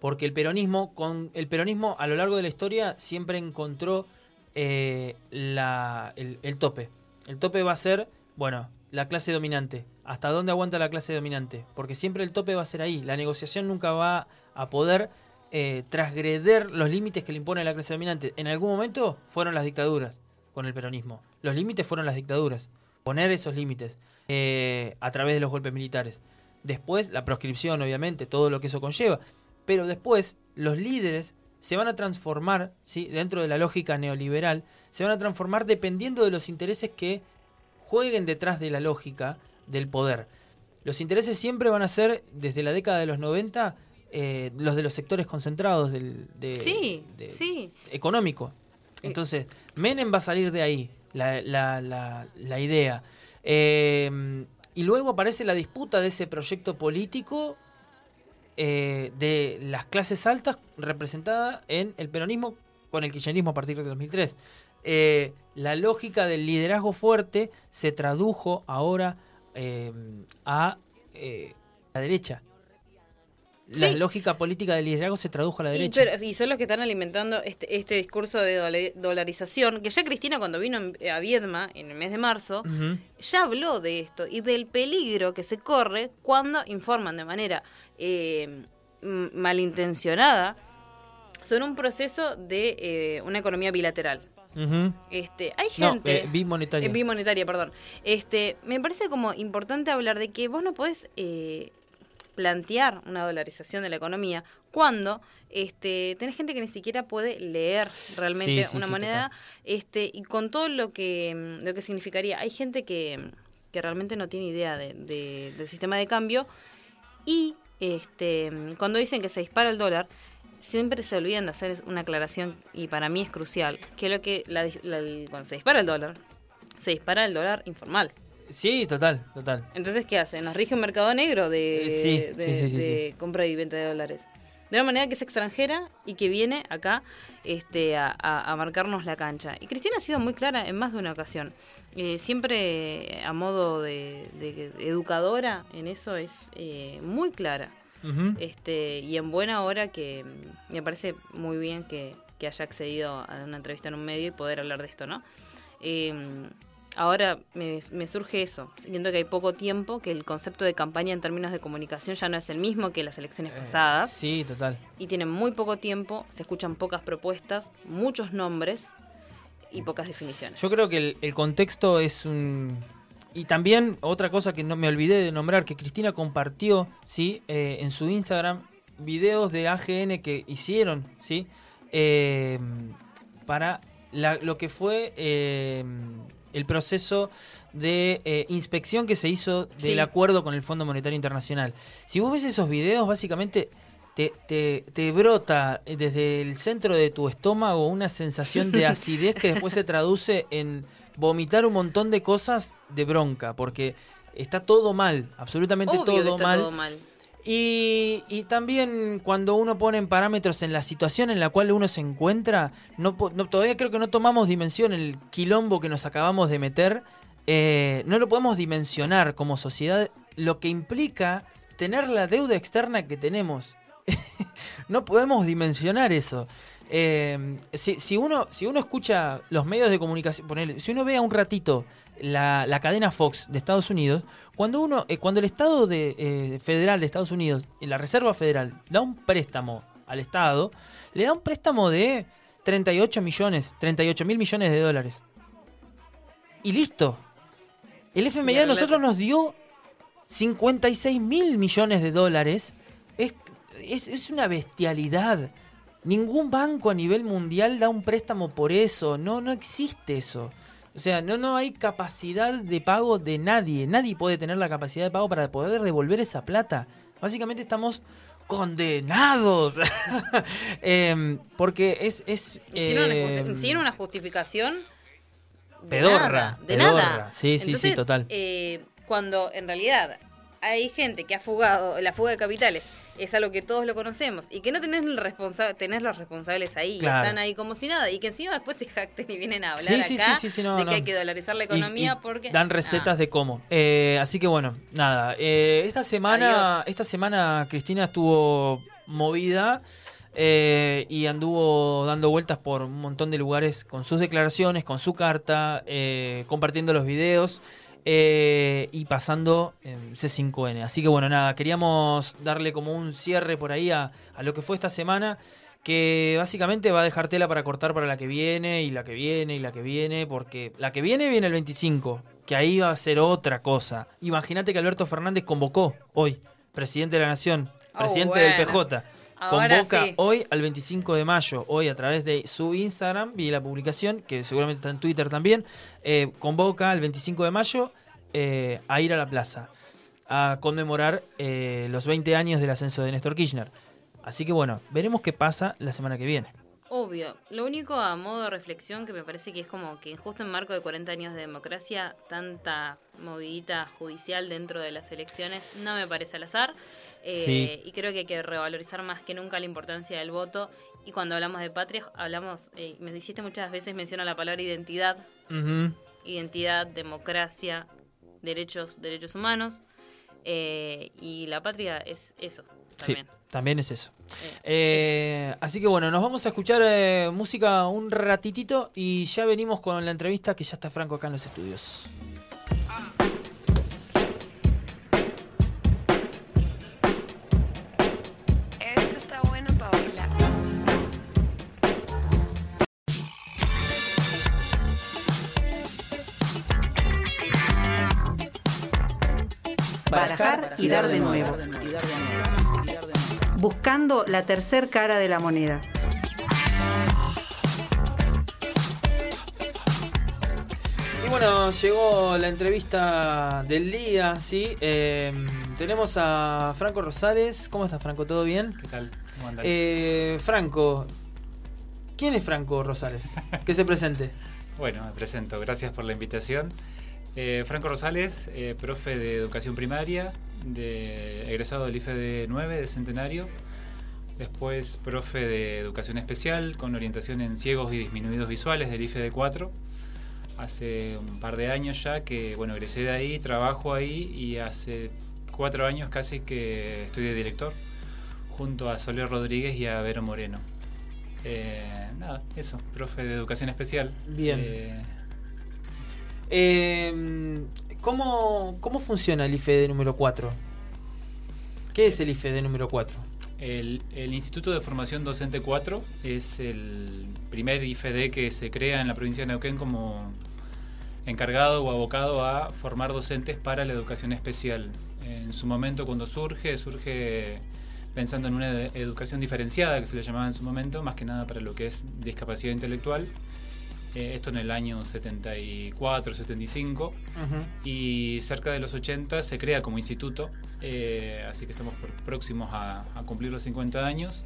porque el peronismo, con el peronismo a lo largo de la historia siempre encontró eh, el, tope. El tope va a ser, bueno, la clase dominante. ¿Hasta dónde aguanta la clase dominante? Porque siempre el tope va a ser ahí. La negociación nunca va a poder eh, transgreder los límites que le impone la clase dominante. En algún momento fueron las dictaduras con el peronismo. Los límites fueron las dictaduras. Poner esos límites eh, a través de los golpes militares. Después la proscripción, obviamente, todo lo que eso conlleva pero después los líderes se van a transformar, ¿sí? dentro de la lógica neoliberal, se van a transformar dependiendo de los intereses que jueguen detrás de la lógica del poder. Los intereses siempre van a ser, desde la década de los 90, eh, los de los sectores concentrados del sí, sí. económico. Entonces, Menem va a salir de ahí, la, la, idea. Eh, y luego aparece la disputa de ese proyecto político eh, de las clases altas representada en el peronismo con el kirchnerismo a partir de 2003. Eh, la lógica del liderazgo fuerte se tradujo ahora eh, a la derecha. La lógica política del liderazgo se tradujo a la derecha. Y, son los que están alimentando este, este discurso de dolarización, que ya Cristina cuando vino a Viedma en el mes de marzo, ya habló de esto y del peligro que se corre cuando informan de manera eh, malintencionada sobre un proceso de eh, una economía bilateral. este, hay gente. No, eh, bimonetaria. Eh, bimonetaria, perdón. Este, me parece como importante hablar de que vos no podés eh, plantear una dolarización de la economía cuando este, tenés gente que ni siquiera puede leer realmente una moneda este, y con todo lo que, lo que significaría. Hay gente que, que realmente no tiene idea de, del sistema de cambio y este, cuando dicen que se dispara el dólar, siempre se olvidan de hacer una aclaración, y para mí es crucial, que lo que cuando se dispara el dólar, se dispara el dólar informal. Sí, total, total. Entonces, ¿qué hace? Nos rige un mercado negro de, de compra y venta de dólares de una manera que es extranjera y que viene acá este, a, marcarnos la cancha. Y Cristina ha sido muy clara en más de una ocasión. Eh, siempre a modo de, educadora en eso es eh, muy clara. este, y en buena hora que me parece muy bien que, que, haya accedido a una entrevista en un medio y poder hablar de esto, ¿no? Eh, ahora me, surge eso. Siento que hay poco tiempo, que el concepto de campaña en términos de comunicación ya no es el mismo que las elecciones eh, pasadas. Sí, total. Y tienen muy poco tiempo, se escuchan pocas propuestas, muchos nombres y pocas definiciones. Yo creo que el, contexto es un... Y también otra cosa que no me olvidé de nombrar, que Cristina compartió ¿sí? Eh, en su Instagram videos de AGN que hicieron ¿sí? Eh, para lo que fue el proceso de eh, inspección que se hizo del acuerdo con el Fondo Monetario Internacional. Si vos ves esos videos, básicamente te, te, brota desde el centro de tu estómago una sensación de acidez que después se traduce en vomitar un montón de cosas de bronca, porque está todo mal, absolutamente todo, Todo mal. Y, y, también cuando uno pone parámetros en la situación en la cual uno se encuentra, no, todavía creo que no tomamos dimensión el quilombo que nos acabamos de meter, eh, no lo podemos dimensionar como sociedad lo que implica tener la deuda externa que tenemos. no podemos dimensionar eso. Eh, si, si, uno, si uno escucha los medios de comunicación, si uno ve a un ratito la, la cadena Fox de Estados Unidos, cuando uno, eh, cuando el Estado de, eh, federal de Estados Unidos, la Reserva Federal, da un préstamo al Estado, le da un préstamo de 38 millones, 38 mil millones de dólares. Y listo. El FMI a nosotros nos dio 56 mil millones de dólares. Es, es, es, una bestialidad. Ningún banco a nivel mundial da un préstamo por eso. No, no existe eso. O sea, no, no hay capacidad de pago de nadie. Nadie puede tener la capacidad de pago para poder devolver esa plata. Básicamente estamos condenados. Em, porque es... es em, sin, una justificación... De pedorra. de nada. Sí, sí, sí, total. Eh, cuando en realidad hay gente que ha fugado la fuga de capitales es algo que todos lo conocemos y que no tenés, el responsa tenés los responsables ahí y están ahí como si nada y que encima después se jacten y vienen a hablar acá de que hay que dolarizar la economía porque dan recetas de cómo. Eh, así que bueno nada eh, esta semana esta semana Cristina estuvo movida eh, y anduvo dando vueltas por un montón de lugares con sus declaraciones, con su carta, compartiendo los videos. Eh, y pasando en C5N. Así que bueno, nada, queríamos darle como un cierre por ahí a, lo que fue esta semana, que básicamente va a dejar tela para cortar para la que viene, y la que viene, y la que viene, porque la que viene viene el 25, que ahí va a ser otra cosa. Imagínate que Alberto Fernández convocó hoy, presidente de la Nación, oh, presidente del PJ. Convoca hoy al 25 de mayo, hoy a través de su Instagram, vi la publicación, que seguramente está en Twitter también, eh, convoca al 25 de mayo eh, a ir a la plaza a conmemorar eh, los 20 años del ascenso de Néstor Kirchner. Así que bueno, veremos qué pasa la semana que viene. Obvio. Lo único a modo de reflexión que me parece que es como que justo en marco de 40 años de democracia, tanta movidita judicial dentro de las elecciones no me parece al azar. Eh, y creo que hay que revalorizar más que nunca la importancia del voto. Y cuando hablamos de patria, hablamos, eh, me hiciste muchas veces menciona la palabra identidad. Identidad, democracia, derechos, derechos humanos. Eh, y la patria es eso. También. Sí, también es eso. Así que bueno, nos vamos a escuchar música un ratitito y ya venimos con la entrevista que ya está Franco acá en los estudios. barajar y dar de nuevo, buscando la tercer cara de la moneda. Y bueno, llegó la entrevista del día, ¿sí? Em, tenemos a Franco Rosales. ¿Cómo estás, Franco? ¿Todo bien? ¿Qué tal? ¿Cómo andas? Eh, Franco, ¿quién es Franco Rosales? Que se presente. bueno, me presento. Gracias por la invitación. Eh, Franco Rosales, eh, profe de educación primaria, de, egresado del IFED 9 de Centenario. Después, profe de educación especial con orientación en ciegos y disminuidos visuales del IFED 4 hace un par de años ya que, bueno, egresé de ahí, trabajo ahí y hace cuatro años casi que estoy de director junto a Soler Rodríguez y a Vero Moreno. Eh, nada, eso, profe de educación especial. Bien. Eh, ¿cómo, ¿Cómo funciona el IFED número 4? ¿Qué es el IFED número 4? El, el, Instituto de Formación Docente 4 es el primer IFED que se crea en la provincia de Neuquén como encargado o abocado a formar docentes para la educación especial. En su momento cuando surge, surge pensando en una educación diferenciada que se le llamaba en su momento, más que nada para lo que es discapacidad intelectual. Eh, esto en el año 74, 75, y cerca de los 80 se crea como instituto, eh, así que estamos próximos a, cumplir los 50 años.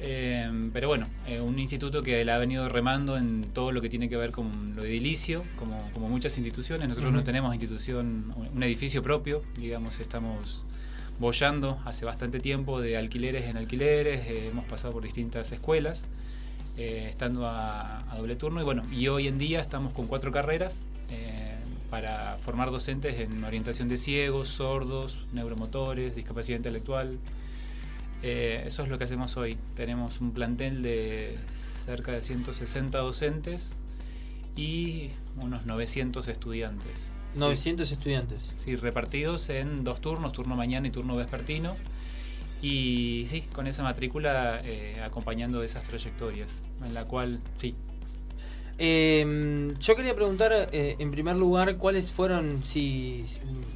Eh, pero bueno, un instituto que le ha venido remando en todo lo que tiene que ver con lo edilicio, como, como muchas instituciones. Nosotros no tenemos institución, un edificio propio, digamos, estamos bollando hace bastante tiempo de alquileres en alquileres, hemos pasado por distintas escuelas. Eh, estando a, doble turno y bueno, y hoy en día estamos con cuatro carreras eh, para formar docentes en orientación de ciegos, sordos, neuromotores, discapacidad intelectual. Eh, eso es lo que hacemos hoy. Tenemos un plantel de cerca de 160 docentes y unos 900 estudiantes. 900 estudiantes. Sí, repartidos en dos turnos, turno mañana y turno vespertino. Y sí, con esa matrícula eh, acompañando esas trayectorias, en la cual sí. Em, yo quería preguntar, eh, en primer lugar, cuáles fueron, si,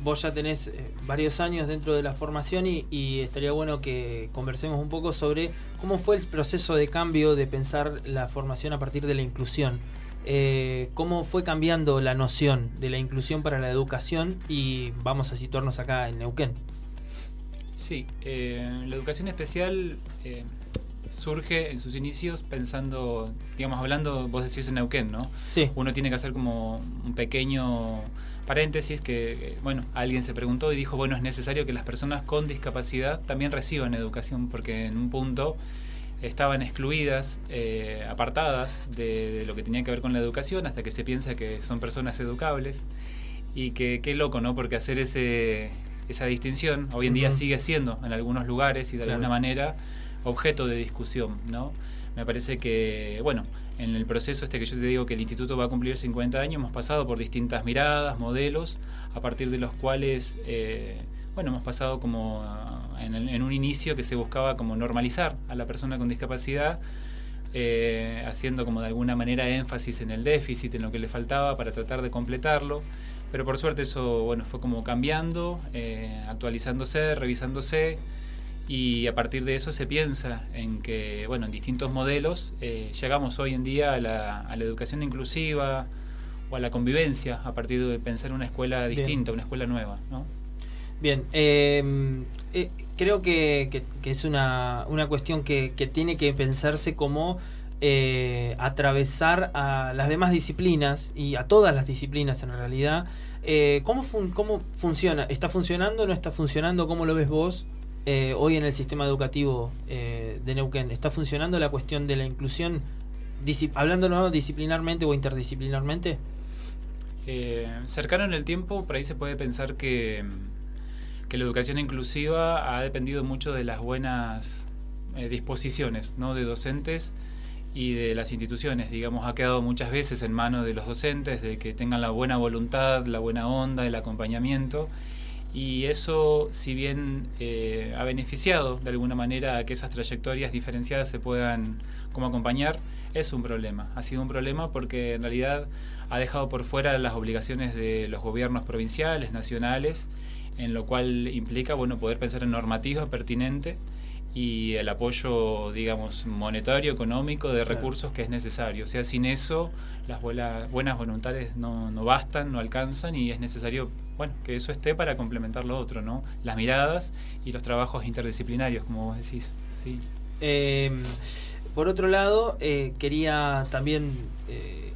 vos ya tenés eh, varios años dentro de la formación y, estaría bueno que conversemos un poco sobre cómo fue el proceso de cambio de pensar la formación a partir de la inclusión. cómo fue cambiando la noción de la inclusión para la educación y vamos a situarnos acá en Neuquén. Sí, eh, la educación especial eh, surge en sus inicios pensando, digamos, hablando, vos decís en Neuquén, ¿no? Sí. Uno tiene que hacer como un pequeño paréntesis que, eh, bueno, alguien se preguntó y dijo, bueno, es necesario que las personas con discapacidad también reciban educación porque en un punto estaban excluidas, apartadas de, de, lo que tenía que ver con la educación, hasta que se piensa que son personas educables. Y que qué loco, ¿no? Porque hacer ese, esa distinción hoy en día sigue siendo en algunos lugares y de alguna manera objeto de discusión, ¿no? Me parece que, bueno, en el proceso este que yo te digo que el instituto va a cumplir 50 años, hemos pasado por distintas miradas, modelos, a partir de los cuales, eh, bueno, hemos pasado como en, un inicio que se buscaba como normalizar a la persona con discapacidad, eh, haciendo como de alguna manera énfasis en el déficit, en lo que le faltaba para tratar de completarlo. Pero por suerte eso bueno, fue como cambiando, eh, actualizándose, revisándose y a partir de eso se piensa en que, bueno, en distintos modelos eh, llegamos hoy en día a la, a la, educación inclusiva o a la convivencia a partir de pensar una escuela distinta, una escuela nueva, ¿no? Bien, em, eh, creo que, que, es una, una cuestión que, que tiene que pensarse como eh, atravesar a las demás disciplinas y a todas las disciplinas en realidad. Eh, ¿cómo, ¿Cómo funciona? ¿Está funcionando? ¿No está funcionando? ¿Cómo lo ves vos eh, hoy en el sistema educativo de Neuquén? ¿Está funcionando la cuestión de la inclusión, hablando no disciplinarmente o interdisciplinarmente? cercano en el tiempo, por ahí se puede pensar que, que la educación inclusiva ha dependido mucho de las buenas disposiciones ¿no? de docentes y de las instituciones, digamos, ha quedado muchas veces en manos de los docentes, de que tengan la buena voluntad, la buena onda, el acompañamiento, y eso, si bien eh, ha beneficiado de alguna manera a que esas trayectorias diferenciadas se puedan como acompañar, es un problema. Ha sido un problema porque en realidad ha dejado por fuera las obligaciones de los gobiernos provinciales, nacionales, en lo cual implica bueno poder pensar en normativa pertinente y el apoyo, digamos, monetario, económico, de recursos que es necesario. O sea, sin eso las buenas, buenas voluntades no, no bastan, no alcanzan y es necesario, bueno, que eso esté para complementar lo otro, ¿no? Las miradas y los trabajos interdisciplinarios, como vos decís, sí. Em, por otro lado, eh, quería también eh,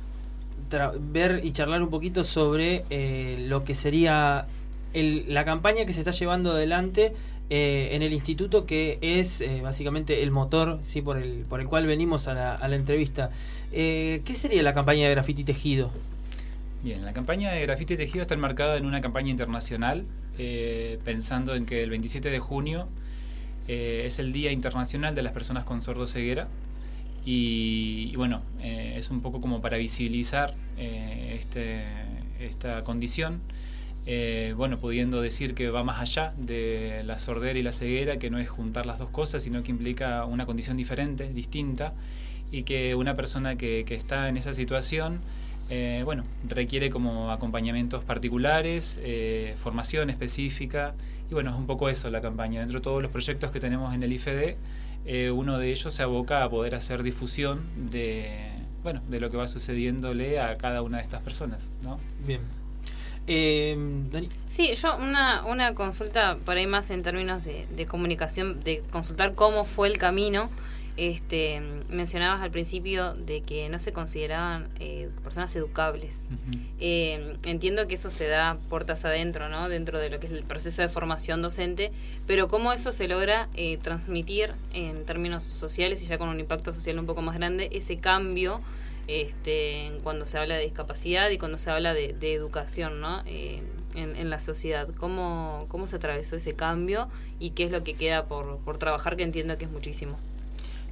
ver y charlar un poquito sobre eh, lo que sería la campaña que se está llevando adelante eh, en el instituto que es eh, básicamente el motor sí por el por el cual venimos a la, entrevista. Eh, ¿qué sería la campaña de grafiti tejido? Bien, la campaña de grafiti tejido está enmarcada en una campaña internacional pensando en que el 27 de junio es el Día Internacional de las Personas con Sordo Ceguera. Y, y bueno, es un poco como para visibilizar este, esta condición eh, bueno, pudiendo decir que va más allá de la sordera y la ceguera, que no es juntar las dos cosas, sino que implica una condición diferente, distinta, y que una persona que, está en esa situación, eh, bueno, requiere como acompañamientos particulares, eh, formación específica, y bueno, es un poco eso la campaña. Dentro de todos los proyectos que tenemos en el IFD, uno de ellos se aboca a poder hacer difusión de, bueno, de lo que va sucediéndole a cada una de estas personas, ¿no? Bien. Eh, Sí, yo una, una consulta por ahí más en términos de, comunicación, de consultar cómo fue el camino. Este, mencionabas al principio de que no se consideraban eh, personas educables. Eh, entiendo que eso se da puertas adentro, ¿no? Dentro de lo que es el proceso de formación docente, pero cómo eso se logra eh, transmitir en términos sociales y ya con un impacto social un poco más grande, ese cambio este, cuando se habla de discapacidad y cuando se habla de, educación ¿no? Eh, en, la sociedad. ¿Cómo, ¿Cómo se atravesó ese cambio y qué es lo que queda por, por trabajar, que entiendo que es muchísimo?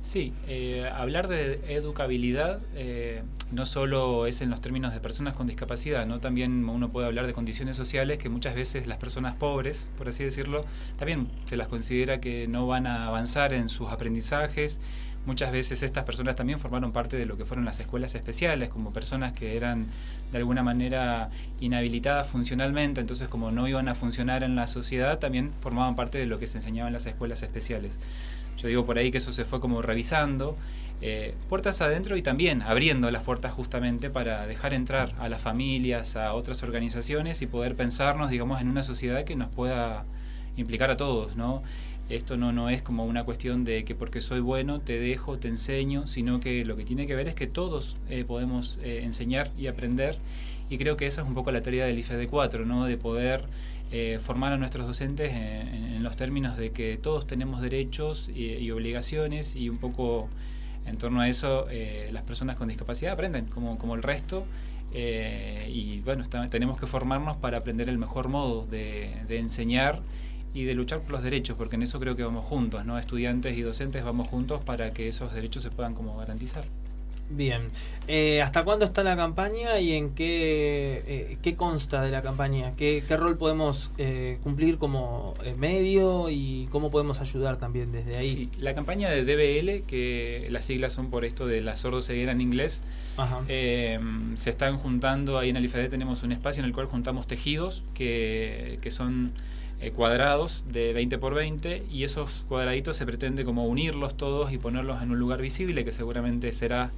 Sí, eh, hablar de educabilidad eh, no solo es en los términos de personas con discapacidad, no también uno puede hablar de condiciones sociales que muchas veces las personas pobres, por así decirlo, también se las considera que no van a avanzar en sus aprendizajes Muchas veces estas personas también formaron parte de lo que fueron las escuelas especiales, como personas que eran de alguna manera inhabilitadas funcionalmente, entonces como no iban a funcionar en la sociedad, también formaban parte de lo que se enseñaba en las escuelas especiales. Yo digo por ahí que eso se fue como revisando, eh, puertas adentro y también abriendo las puertas justamente para dejar entrar a las familias, a otras organizaciones y poder pensarnos, digamos, en una sociedad que nos pueda implicar a todos, ¿no? Esto no, no es como una cuestión de que porque soy bueno te dejo, te enseño, sino que lo que tiene que ver es que todos eh, podemos eh, enseñar y aprender. Y creo que esa es un poco la tarea del IFED4, ¿no? de poder eh, formar a nuestros docentes en, los términos de que todos tenemos derechos y, obligaciones y un poco en torno a eso las personas con discapacidad aprenden como, como el resto. y bueno, tenemos que formarnos para aprender el mejor modo de, de enseñar y de luchar por los derechos, porque en eso creo que vamos juntos, ¿no? Estudiantes y docentes vamos juntos para que esos derechos se puedan como garantizar. Bien. Eh, ¿Hasta cuándo está la campaña y en qué, eh, qué consta de la campaña? ¿Qué, qué rol podemos eh, cumplir como medio y cómo podemos ayudar también desde ahí? Sí, la campaña de DBL, que las siglas son por esto de la sordo-ceguera en inglés, se están juntando, ahí en el IFED tenemos un espacio en el cual juntamos tejidos que, que son eh, cuadrados de 20 por 20 y esos cuadraditos se pretende como unirlos todos y ponerlos en un lugar visible que seguramente será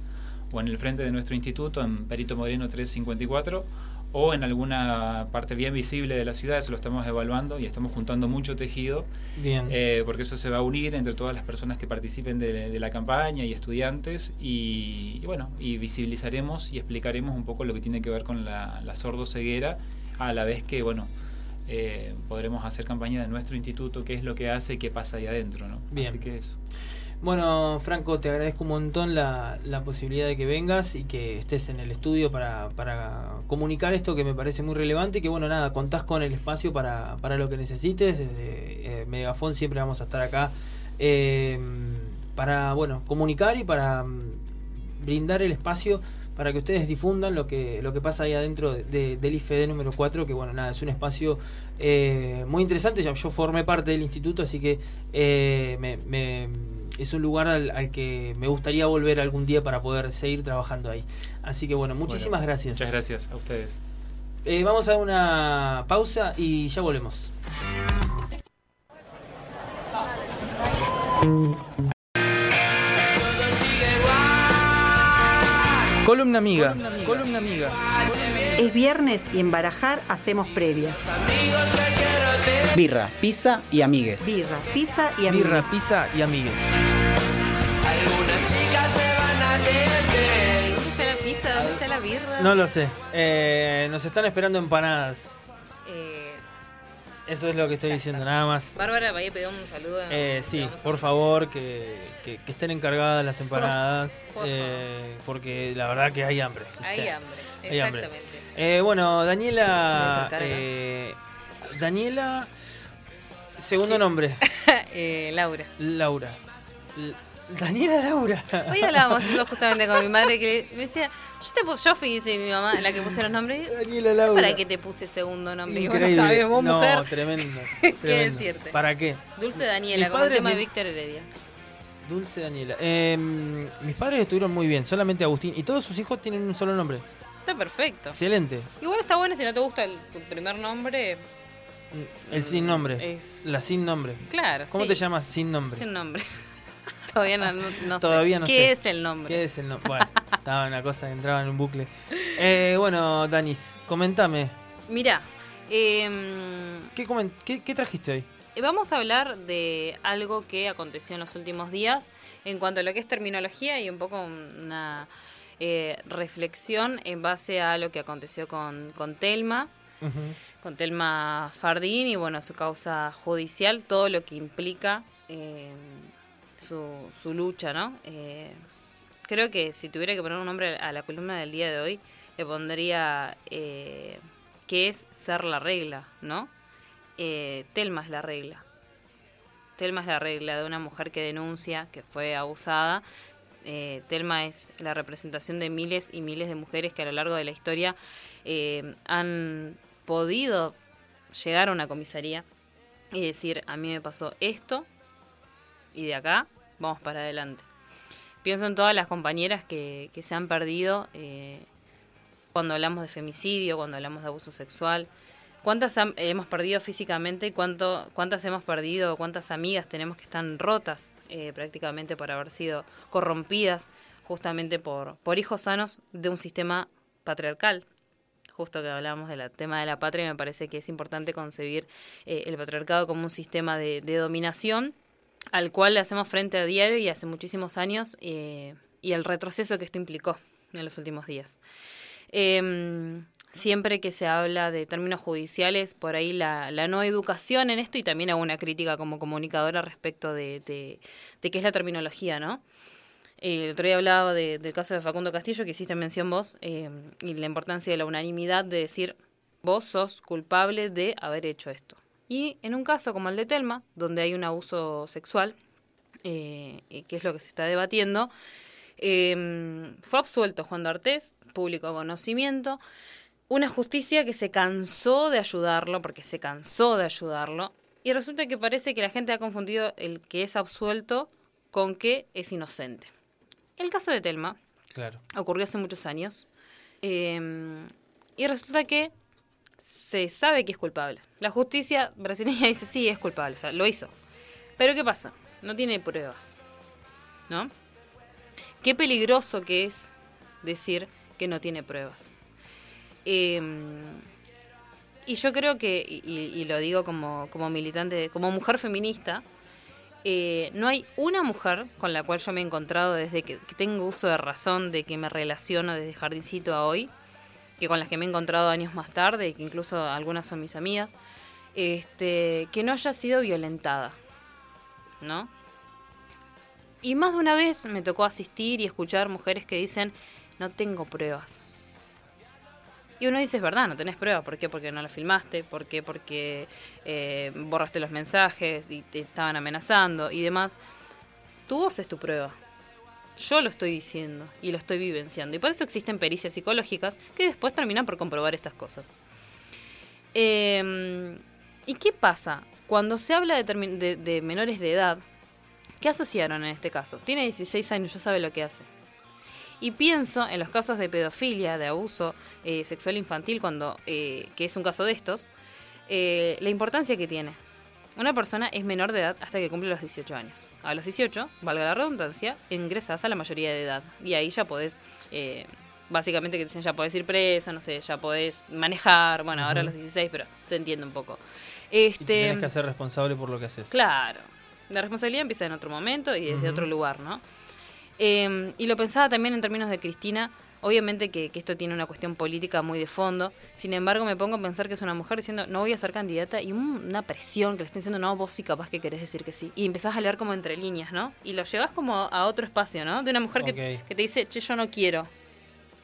o en el frente de nuestro instituto en Perito Moreno 354 o en alguna parte bien visible de la ciudad, eso lo estamos evaluando y estamos juntando mucho tejido, bien. Eh, porque eso se va a unir entre todas las personas que participen de, la campaña y estudiantes y, bueno, y visibilizaremos y explicaremos un poco lo que tiene que ver con la, la sordo ceguera, a la vez que, bueno, eh, podremos hacer campaña de nuestro instituto, qué es lo que hace y qué pasa ahí adentro. ¿no? Bien. Así que eso. Bueno, Franco, te agradezco un montón la, la, posibilidad de que vengas y que estés en el estudio para, para, comunicar esto que me parece muy relevante y que, bueno, nada, contás con el espacio para, para lo que necesites. Desde eh, Megafon siempre vamos a estar acá eh, para, bueno, comunicar y para mm, brindar el espacio para que ustedes difundan lo que, lo que pasa ahí adentro de, del IFD número 4, que bueno, nada, es un espacio eh, muy interesante, yo, yo, formé parte del instituto, así que eh, me, es un lugar al, que me gustaría volver algún día para poder seguir trabajando ahí. Así que bueno, muchísimas gracias. Muchas gracias a ustedes. Eh, vamos a una pausa y ya volvemos. Columna amiga. Columna amiga. Es viernes y en Barajar hacemos previa. Birra, pizza y amigues. Birra, pizza y amigues. Birra, pizza y amigues. ¿Dónde está la pizza? ¿Dónde está la birra? No lo sé. Eh, nos están esperando empanadas. Eso es lo que estoy diciendo, nada más. Bárbara Bahía pidió un saludo. Eh, sí, por favor, que, que- que estén encargadas las empanadas. Por eh, porque la verdad que hay hambre. Hay hambre, Hay hambre. exactamente. Eh, bueno, Daniela. acercar eh, Daniela. Segundo nombre, Eh, Laura. Laura. Daniela Laura. Hoy hablábamos eso justamente con mi madre que me decía, yo te puse, yo fui, dice mi mamá, la que puse los nombres. Daniela No sé Laura. para qué te puse segundo nombre. Y vos no Increíble. sabes, vos no, mujer. tremendo. ¿Qué decirte? ¿Para qué? Dulce Daniela, Mi como el tema de me- Víctor Heredia. Dulce Daniela. Eh, mis padres estuvieron muy bien, solamente Agustín. Y todos sus hijos tienen un solo nombre. Está perfecto. Excelente. Igual está bueno si no te gusta el- tu primer nombre. El sin nombre. Es- La sin nombre. Claro. ¿Cómo sí. te llamas sin nombre? Sin nombre. Todavía no, no- no Todavía sé. no ¿Qué sé. es el nombre? ¿Qué es el nombre? Bueno, estaba una cosa que entraba en un bucle. Eh, bueno, Danis, comentame. Mira, em, ¿Qué, comen- qué- qué trajiste hoy? Vamos a hablar de algo que aconteció en los últimos días en cuanto a lo que es terminología y un poco una eh, reflexión en base a lo que aconteció con, con Telma, con Telma Fardín y bueno, su causa judicial, todo lo que implica eh, su, su lucha, ¿no? Eh, creo que si tuviera que poner un nombre a la columna del día de hoy, le pondría eh, que es ser la regla, ¿no? eh, Telma es la regla. Telma es la regla de una mujer que denuncia que fue abusada. Telma es la representación de miles y miles de mujeres que a lo largo de la historia han podido llegar a una comisaría y decir, a mí me pasó esto y de acá vamos para adelante. Pienso en todas las compañeras que, se han perdido eh, cuando hablamos de femicidio, cuando hablamos de abuso sexual. ¿Cuántas ham- hemos perdido físicamente y cuántas hemos perdido, cuántas amigas tenemos que están rotas eh, prácticamente por haber sido corrompidas justamente por, por hijos sanos de un sistema patriarcal? Justo que hablábamos del tema de la patria, me parece que es importante concebir eh, el patriarcado como un sistema de dominación al cual le hacemos frente a diario y hace muchísimos años eh, y el retroceso que esto implicó en los últimos días. Em, siempre que se habla de términos judiciales, por ahí la, no educación en esto y también hago una crítica como comunicadora respecto de, qué es la terminología, ¿no? Eh, El otro día hablaba de- del caso de Facundo Castillo, que hiciste mención vos, eh, y la importancia de la unanimidad de decir, vos sos culpable de haber hecho esto. Y en un caso como el de Telma, donde hay un abuso sexual, eh, que es lo que se está debatiendo, eh, fue absuelto Juan D'Artés, público conocimiento, una justicia que se cansó de ayudarlo, porque se cansó de ayudarlo, y resulta que parece que la gente ha confundido el que es absuelto con que es inocente. El caso de Telma Claro. ocurrió hace muchos años, eh, y resulta que se sabe que es culpable. La justicia brasileña dice, sí, es culpable, o sea, lo hizo. Pero ¿qué pasa? No tiene pruebas, ¿no? Qué peligroso que es decir que no tiene pruebas. Eh, y yo creo que, y, y lo digo como, como militante, como mujer feminista, eh, no hay una mujer con la cual yo me he encontrado desde que, que tengo uso de razón, de que me relaciono desde jardincito a hoy, que con las que me he encontrado años más tarde, y que incluso algunas son mis amigas, este, que no haya sido violentada, ¿no? Y más de una vez me tocó asistir y escuchar mujeres que dicen, no tengo pruebas. Y uno dice, es verdad, no tenés pruebas. ¿Por qué? Porque no la filmaste. ¿Por qué? Porque eh, borraste los mensajes y te estaban amenazando y demás. Tu voz es tu prueba. Yo lo estoy diciendo y lo estoy vivenciando. Y por eso existen pericias psicológicas que después terminan por comprobar estas cosas. Eh, ¿Y qué pasa? Cuando se habla de menores de edad, ¿qué asociaron en este caso? Tiene 16 años, ya sabe lo que hace. Y pienso en los casos de pedofilia, de abuso eh, sexual infantil, cuando eh, que es un caso de estos, eh, la importancia que tiene. Una persona es menor de edad hasta que cumple los 18 años. A los 18, valga la redundancia, ingresas a la mayoría de edad. Y ahí ya podés, eh, básicamente que dicen ya podés ir presa, no sé, ya podés manejar, bueno, ahora a los 16, pero se entiende un poco. Este, y tienes que ser responsable por lo que haces. Claro. La responsabilidad empieza en otro momento y desde otro lugar, ¿no? Em, y lo pensaba también en términos de Cristina. Obviamente que, esto tiene una cuestión política muy de fondo. Sin embargo, me pongo a pensar que es una mujer diciendo, no voy a ser candidata, y una presión que le estén diciendo, no, vos sí capaz que querés decir que sí. Y empezás a leer como entre líneas, ¿no? Y lo llevas como a otro espacio, ¿no? De una mujer que, te dice, che, yo no quiero.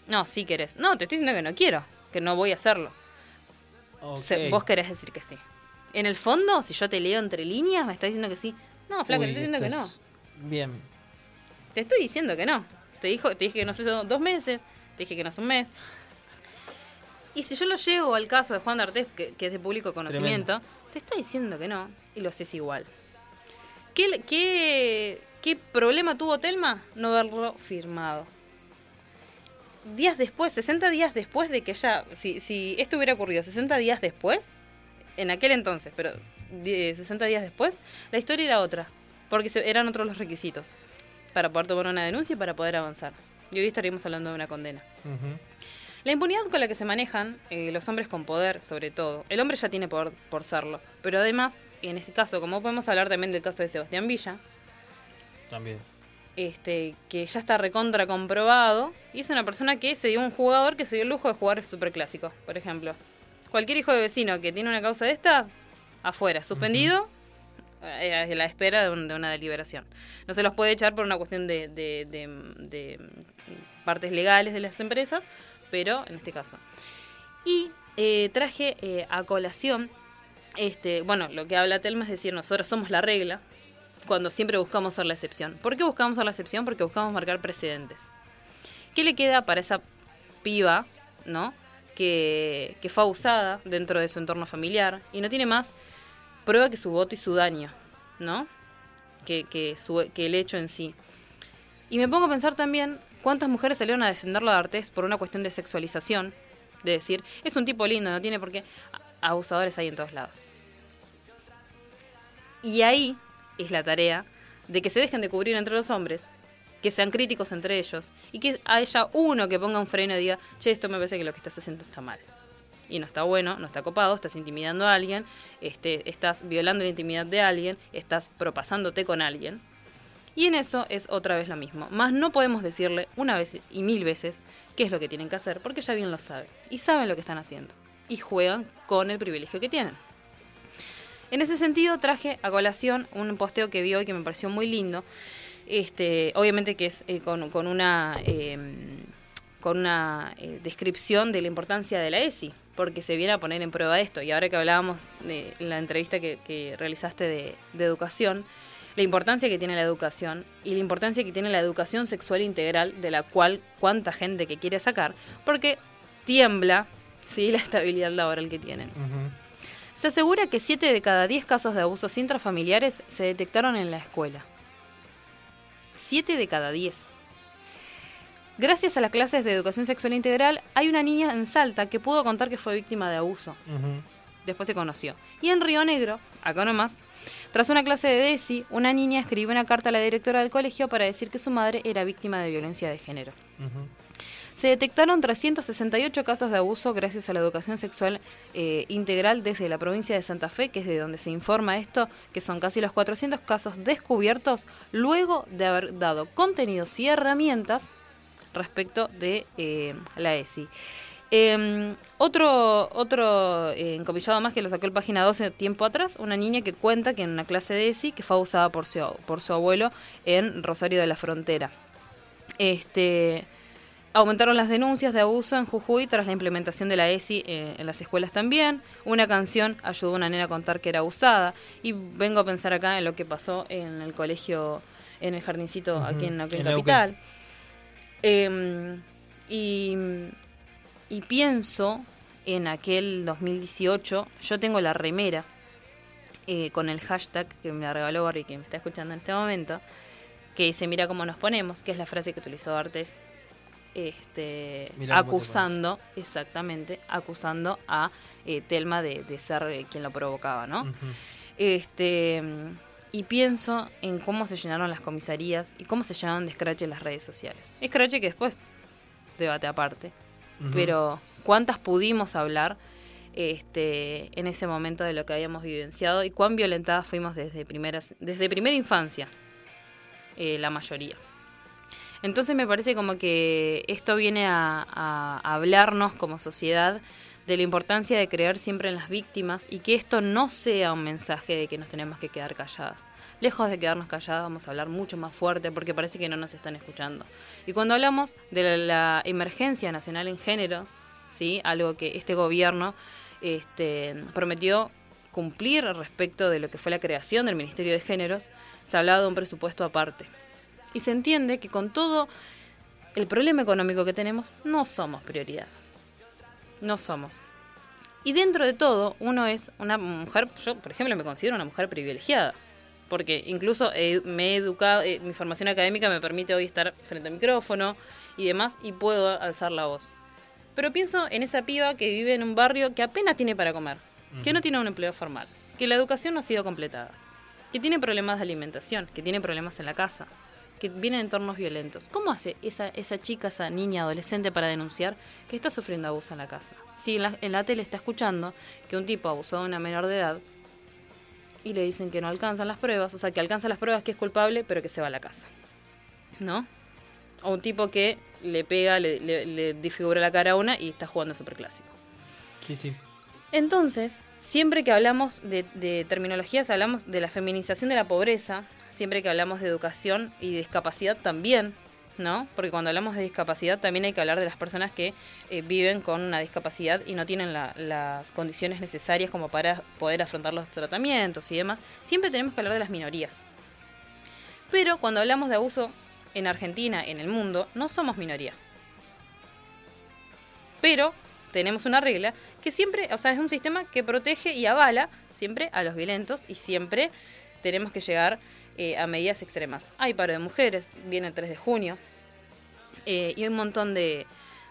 No, sí querés. No, te estoy diciendo que no quiero, que no voy a hacerlo. vos querés decir que sí. En el fondo, si yo te leo entre líneas, me estás diciendo que sí. No, flaca, te estoy diciendo que no. Bien. Te estoy diciendo que no. Te, dijo, te dije que no sé, dos meses. Te dije que no es un mes. Y si yo lo llevo al caso de Juan de que, que es de público conocimiento, te está diciendo que no y lo haces igual. ¿Qué, qué, ¿Qué problema tuvo Telma? No haberlo firmado. Días después, 60 días después de que ya, si, si esto hubiera ocurrido 60 días después, en aquel entonces, pero 60 días después, la historia era otra, porque eran otros los requisitos para poder tomar una denuncia y para poder avanzar. Y hoy estaríamos hablando de una condena. La impunidad con la que se manejan eh, los hombres con poder, sobre todo. El hombre ya tiene poder por serlo. Pero además, en este caso, como podemos hablar también del caso de Sebastián Villa. También. Este, que ya está recontra comprobado. Y es una persona que se dio un jugador que se dio el lujo de jugar superclásico, por ejemplo. Cualquier hijo de vecino que tiene una causa de esta, afuera, suspendido, a la espera de, una deliberación. No se los puede echar por una cuestión de, partes legales de las empresas, pero en este caso. Y eh, traje eh, a colación, este, bueno, lo que habla Telma es decir, nosotros somos la regla, cuando siempre buscamos ser la excepción. ¿Por qué buscamos ser la excepción? Porque buscamos marcar precedentes. ¿Qué le queda para esa piba, no? Que, que fue abusada dentro de su entorno familiar y no tiene más prueba que su voto y su daño, ¿no? Que, que, el hecho en sí. Y me pongo a pensar también cuántas mujeres salieron a defenderlo de Artés por una cuestión de sexualización, de decir, es un tipo lindo, no tiene por qué. Abusadores hay en todos lados. Y ahí es la tarea de que se dejen de cubrir entre los hombres, que sean críticos entre ellos, y que haya uno que ponga un freno y diga, che, esto me parece que lo que estás haciendo está mal y no está bueno, no está copado, estás intimidando a alguien, este, estás violando la intimidad de alguien, estás propasándote con alguien. Y en eso es otra vez lo mismo. Más no podemos decirle una vez y mil veces qué es lo que tienen que hacer, porque ya bien lo saben. Y saben lo que están haciendo. Y juegan con el privilegio que tienen. En ese sentido traje a colación un posteo que vi hoy que me pareció muy lindo. Este, obviamente que es eh, con, una, em, con una eh, descripción de la importancia de la ESI, porque se viene a poner en prueba esto. Y ahora que hablábamos de la entrevista que, realizaste de, educación, la importancia que tiene la educación y la importancia que tiene la educación sexual integral, de la cual cuánta gente que quiere sacar, porque tiembla ¿sí? la estabilidad laboral que tienen. Se asegura que 7 de cada 10 casos de abusos intrafamiliares se detectaron en la escuela. 7 de cada 10. Gracias a las clases de educación sexual integral, hay una niña en Salta que pudo contar que fue víctima de abuso. Después se conoció. Y en Río Negro, acá nomás, tras una clase de DESI, una niña escribió una carta a la directora del colegio para decir que su madre era víctima de violencia de género. Se detectaron 368 casos de abuso gracias a la educación sexual eh, integral desde la provincia de Santa Fe, que es de donde se informa esto, que son casi los 400 casos descubiertos luego de haber dado contenidos y herramientas respecto de eh, la ESI. Em, otro otro eh, encomillado más que lo sacó el página 12 tiempo atrás, una niña que cuenta que en una clase de ESI que fue abusada por su, por su abuelo en Rosario de la Frontera. Este, aumentaron las denuncias de abuso en Jujuy tras la implementación de la ESI eh, en las escuelas también. Una canción ayudó a una nena a contar que era abusada. Y vengo a pensar acá en lo que pasó en el colegio, en el jardincito aquí en la Capital. Em, y, pienso en aquel 2018, yo tengo la remera eh, con el hashtag que me la regaló Barbie, que me está escuchando en este momento, que dice mira cómo nos ponemos, que es la frase que utilizó Artes, este, acusando, exactamente, acusando a eh, Telma de, ser eh, quien lo provocaba, ¿no? Este, y pienso en cómo se llenaron las comisarías y cómo se llenaron de escrache las redes sociales. Escrache que después, debate aparte, pero ¿cuántas pudimos hablar? Este, en ese momento de lo que habíamos vivenciado y cuán violentadas fuimos desde, primeras, desde primera infancia, eh, la mayoría. Entonces me parece como que esto viene a, hablarnos como sociedad de la importancia de creer siempre en las víctimas y que esto no sea un mensaje de que nos tenemos que quedar calladas. Lejos de quedarnos calladas, vamos a hablar mucho más fuerte porque parece que no nos están escuchando. Y cuando hablamos de la, emergencia nacional en género, ¿sí? algo que este gobierno este, prometió cumplir respecto de lo que fue la creación del Ministerio de Géneros, se ha hablado de un presupuesto aparte. Y se entiende que con todo el problema económico que tenemos, no somos prioridad. No somos. Y dentro de todo, uno es una mujer, yo por ejemplo me considero una mujer privilegiada, porque incluso me he educado, eh, mi formación académica me permite hoy estar frente al micrófono y demás, y puedo alzar la voz. Pero pienso en esa piba que vive en un barrio que apenas tiene para comer, que no tiene un empleo formal, que la educación no ha sido completada, que tiene problemas de alimentación, que tiene problemas en la casa, que viene de entornos violentos. ¿Cómo hace esa, esa chica, esa niña, adolescente para denunciar que está sufriendo abuso en la casa? Si en la, en la tele está escuchando que un tipo abusó de una menor de edad y le dicen que no alcanzan las pruebas, o sea, que alcanza las pruebas que es culpable, pero que se va a la casa. ¿No? O un tipo que le pega, le, le, disfigura la cara a una y está jugando superclásico. Sí, sí. Entonces, siempre que hablamos de, de, terminologías, hablamos de la feminización de la pobreza, siempre que hablamos de educación y discapacidad también, ¿no? Porque cuando hablamos de discapacidad también hay que hablar de las personas que eh, viven con una discapacidad y no tienen las condiciones necesarias como para poder afrontar los tratamientos y demás. Siempre tenemos que hablar de las minorías. Pero cuando hablamos de abuso en Argentina, en el mundo, no somos minoría. Pero tenemos una regla que siempre, o sea, es un sistema que protege y avala siempre a los violentos y siempre tenemos que llegar eh, a medidas extremas. Hay paro de mujeres, viene el 3 de junio, eh, y hay un montón de,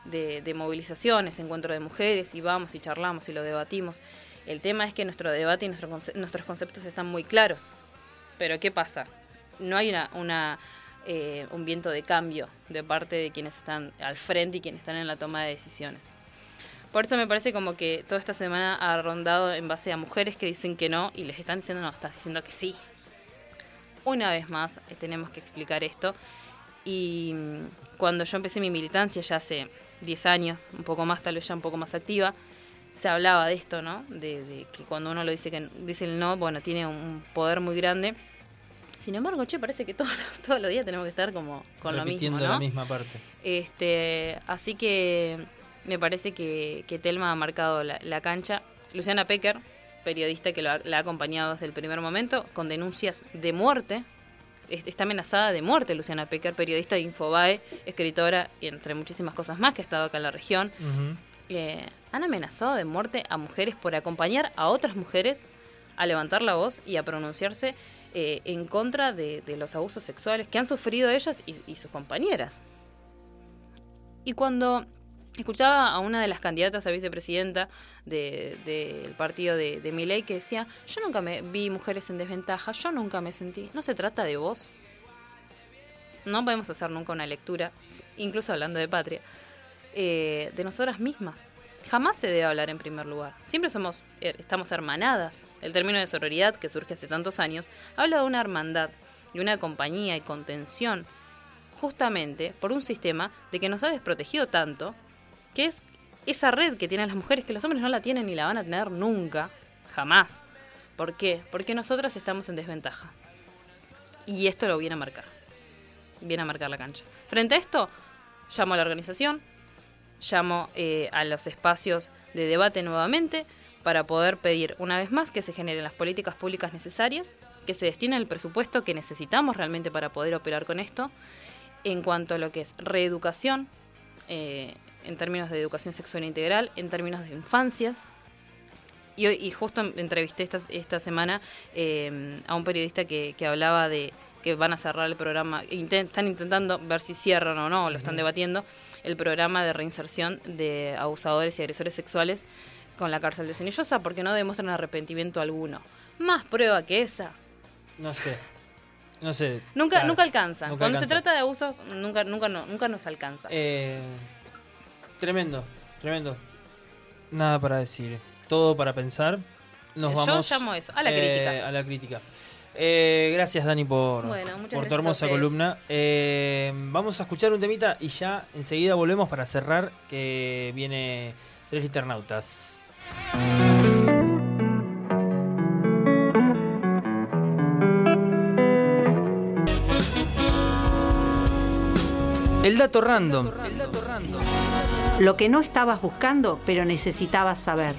de, movilizaciones, encuentro de mujeres, y vamos y charlamos y lo debatimos. El tema es que nuestro debate y nuestro nuestros conceptos están muy claros. Pero ¿qué pasa? No hay una, una eh, un viento de cambio de parte de quienes están al frente y quienes están en la toma de decisiones. Por eso me parece como que toda esta semana ha rondado en base a mujeres que dicen que no y les están diciendo no, estás diciendo que sí. Una vez más eh, tenemos que explicar esto. Y mm, cuando yo empecé mi militancia ya hace 10 años, un poco más, tal vez ya un poco más activa, se hablaba de esto, ¿no? De, que cuando uno lo dice que dice el no, bueno, tiene un poder muy grande sin embargo, che, parece que todos, todos los días tenemos que estar como con lo mismo, ¿no? la misma parte. Este, así que me parece que, Telma ha marcado la, cancha. Luciana Pecker, periodista que la ha acompañado desde el primer momento, con denuncias de muerte. Está amenazada de muerte Luciana Pecker, periodista de Infobae, escritora y entre muchísimas cosas más que ha estado acá en la región. Eh, han amenazado de muerte a mujeres por acompañar a otras mujeres a levantar la voz y a pronunciarse eh, en contra de, los abusos sexuales que han sufrido ellas y, sus compañeras. Y cuando escuchaba a una de las candidatas a vicepresidenta del partido de, de Miley que decía, yo nunca me vi mujeres en desventaja, yo nunca me sentí, no se trata de vos. No podemos hacer nunca una lectura, incluso hablando de patria, eh, de nosotras mismas jamás se debe hablar en primer lugar. Siempre somos, eh, estamos hermanadas. El término de sororidad, que surge hace tantos años, habla de una hermandad y una compañía y contención, justamente por un sistema de que nos ha desprotegido tanto, que es esa red que tienen las mujeres, que los hombres no la tienen ni la van a tener nunca, jamás. ¿Por qué? Porque nosotras estamos en desventaja. Y esto lo viene a marcar. Viene a marcar la cancha. Frente a esto, llamo a la organización, llamo eh, a los espacios de debate nuevamente para poder pedir una vez más que se generen las políticas públicas necesarias, que se destine el presupuesto que necesitamos realmente para poder operar con esto, en cuanto a lo que es reeducación, eh, en términos de educación sexual integral, en términos de infancias. Y, y justo entrevisté esta, esta semana eh, a un periodista que, que hablaba de que van a cerrar el programa, están intentando ver si cierran o no, lo están debatiendo, el programa de reinserción de abusadores y agresores sexuales con la cárcel de Cenillosa porque no demuestran arrepentimiento alguno. Más prueba que esa. No sé. No sé. Nunca, nunca alcanza. Cuando se trata de abusos, nunca, nunca, no, nunca nos alcanza. Eh, tremendo, tremendo. Nada para decir. Todo para pensar. Nos vamos. Yo llamo eso, a la crítica. Eh, a la crítica. Eh, gracias Dani por, por tu hermosa columna. vamos a escuchar un temita y ya enseguida volvemos para cerrar que viene Tres Internautas. El dato random. Lo que no estabas buscando, pero necesitabas saber.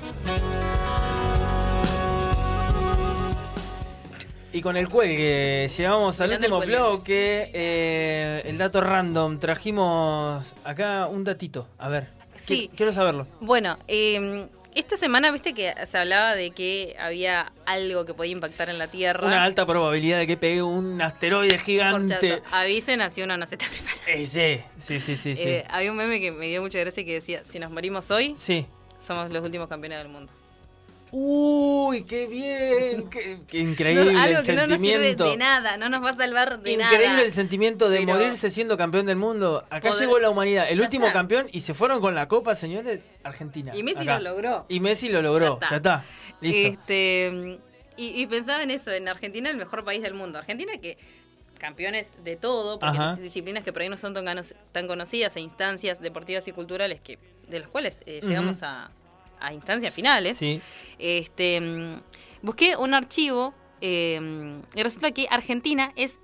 Y con el cuelgue llegamos al último bloque. Eh, el dato random. Trajimos acá un datito. A ver. Sí. Quiero saberlo. Bueno, eh, esta semana, viste que se hablaba de que había algo que podía impactar en la Tierra. Una alta probabilidad de que pegue un asteroide gigante. Avisen, así uno no se está preparando. Eh, sí, sí, sí, sí, eh, había un meme que me dio mucha gracia que decía, si nos morimos hoy, sí. somos los últimos campeones del mundo. Uy, qué bien, qué, increíble algo el que no nos sirve de nada, no nos va a salvar de nada. Increíble el sentimiento de morirse siendo campeón del mundo. Acá llegó la humanidad, el último campeón y se fueron con la copa, señores, Argentina. Y Messi lo logró. Y Messi lo logró, ya está, listo. Este, y, pensaba en eso, en Argentina el mejor país del mundo. Argentina que campeones de todo, porque hay disciplinas que por ahí no son tan, conocidas e instancias deportivas y culturales que de las cuales eh, llegamos a a instancias finales, este, mm, busqué un archivo em, y resulta que Argentina es,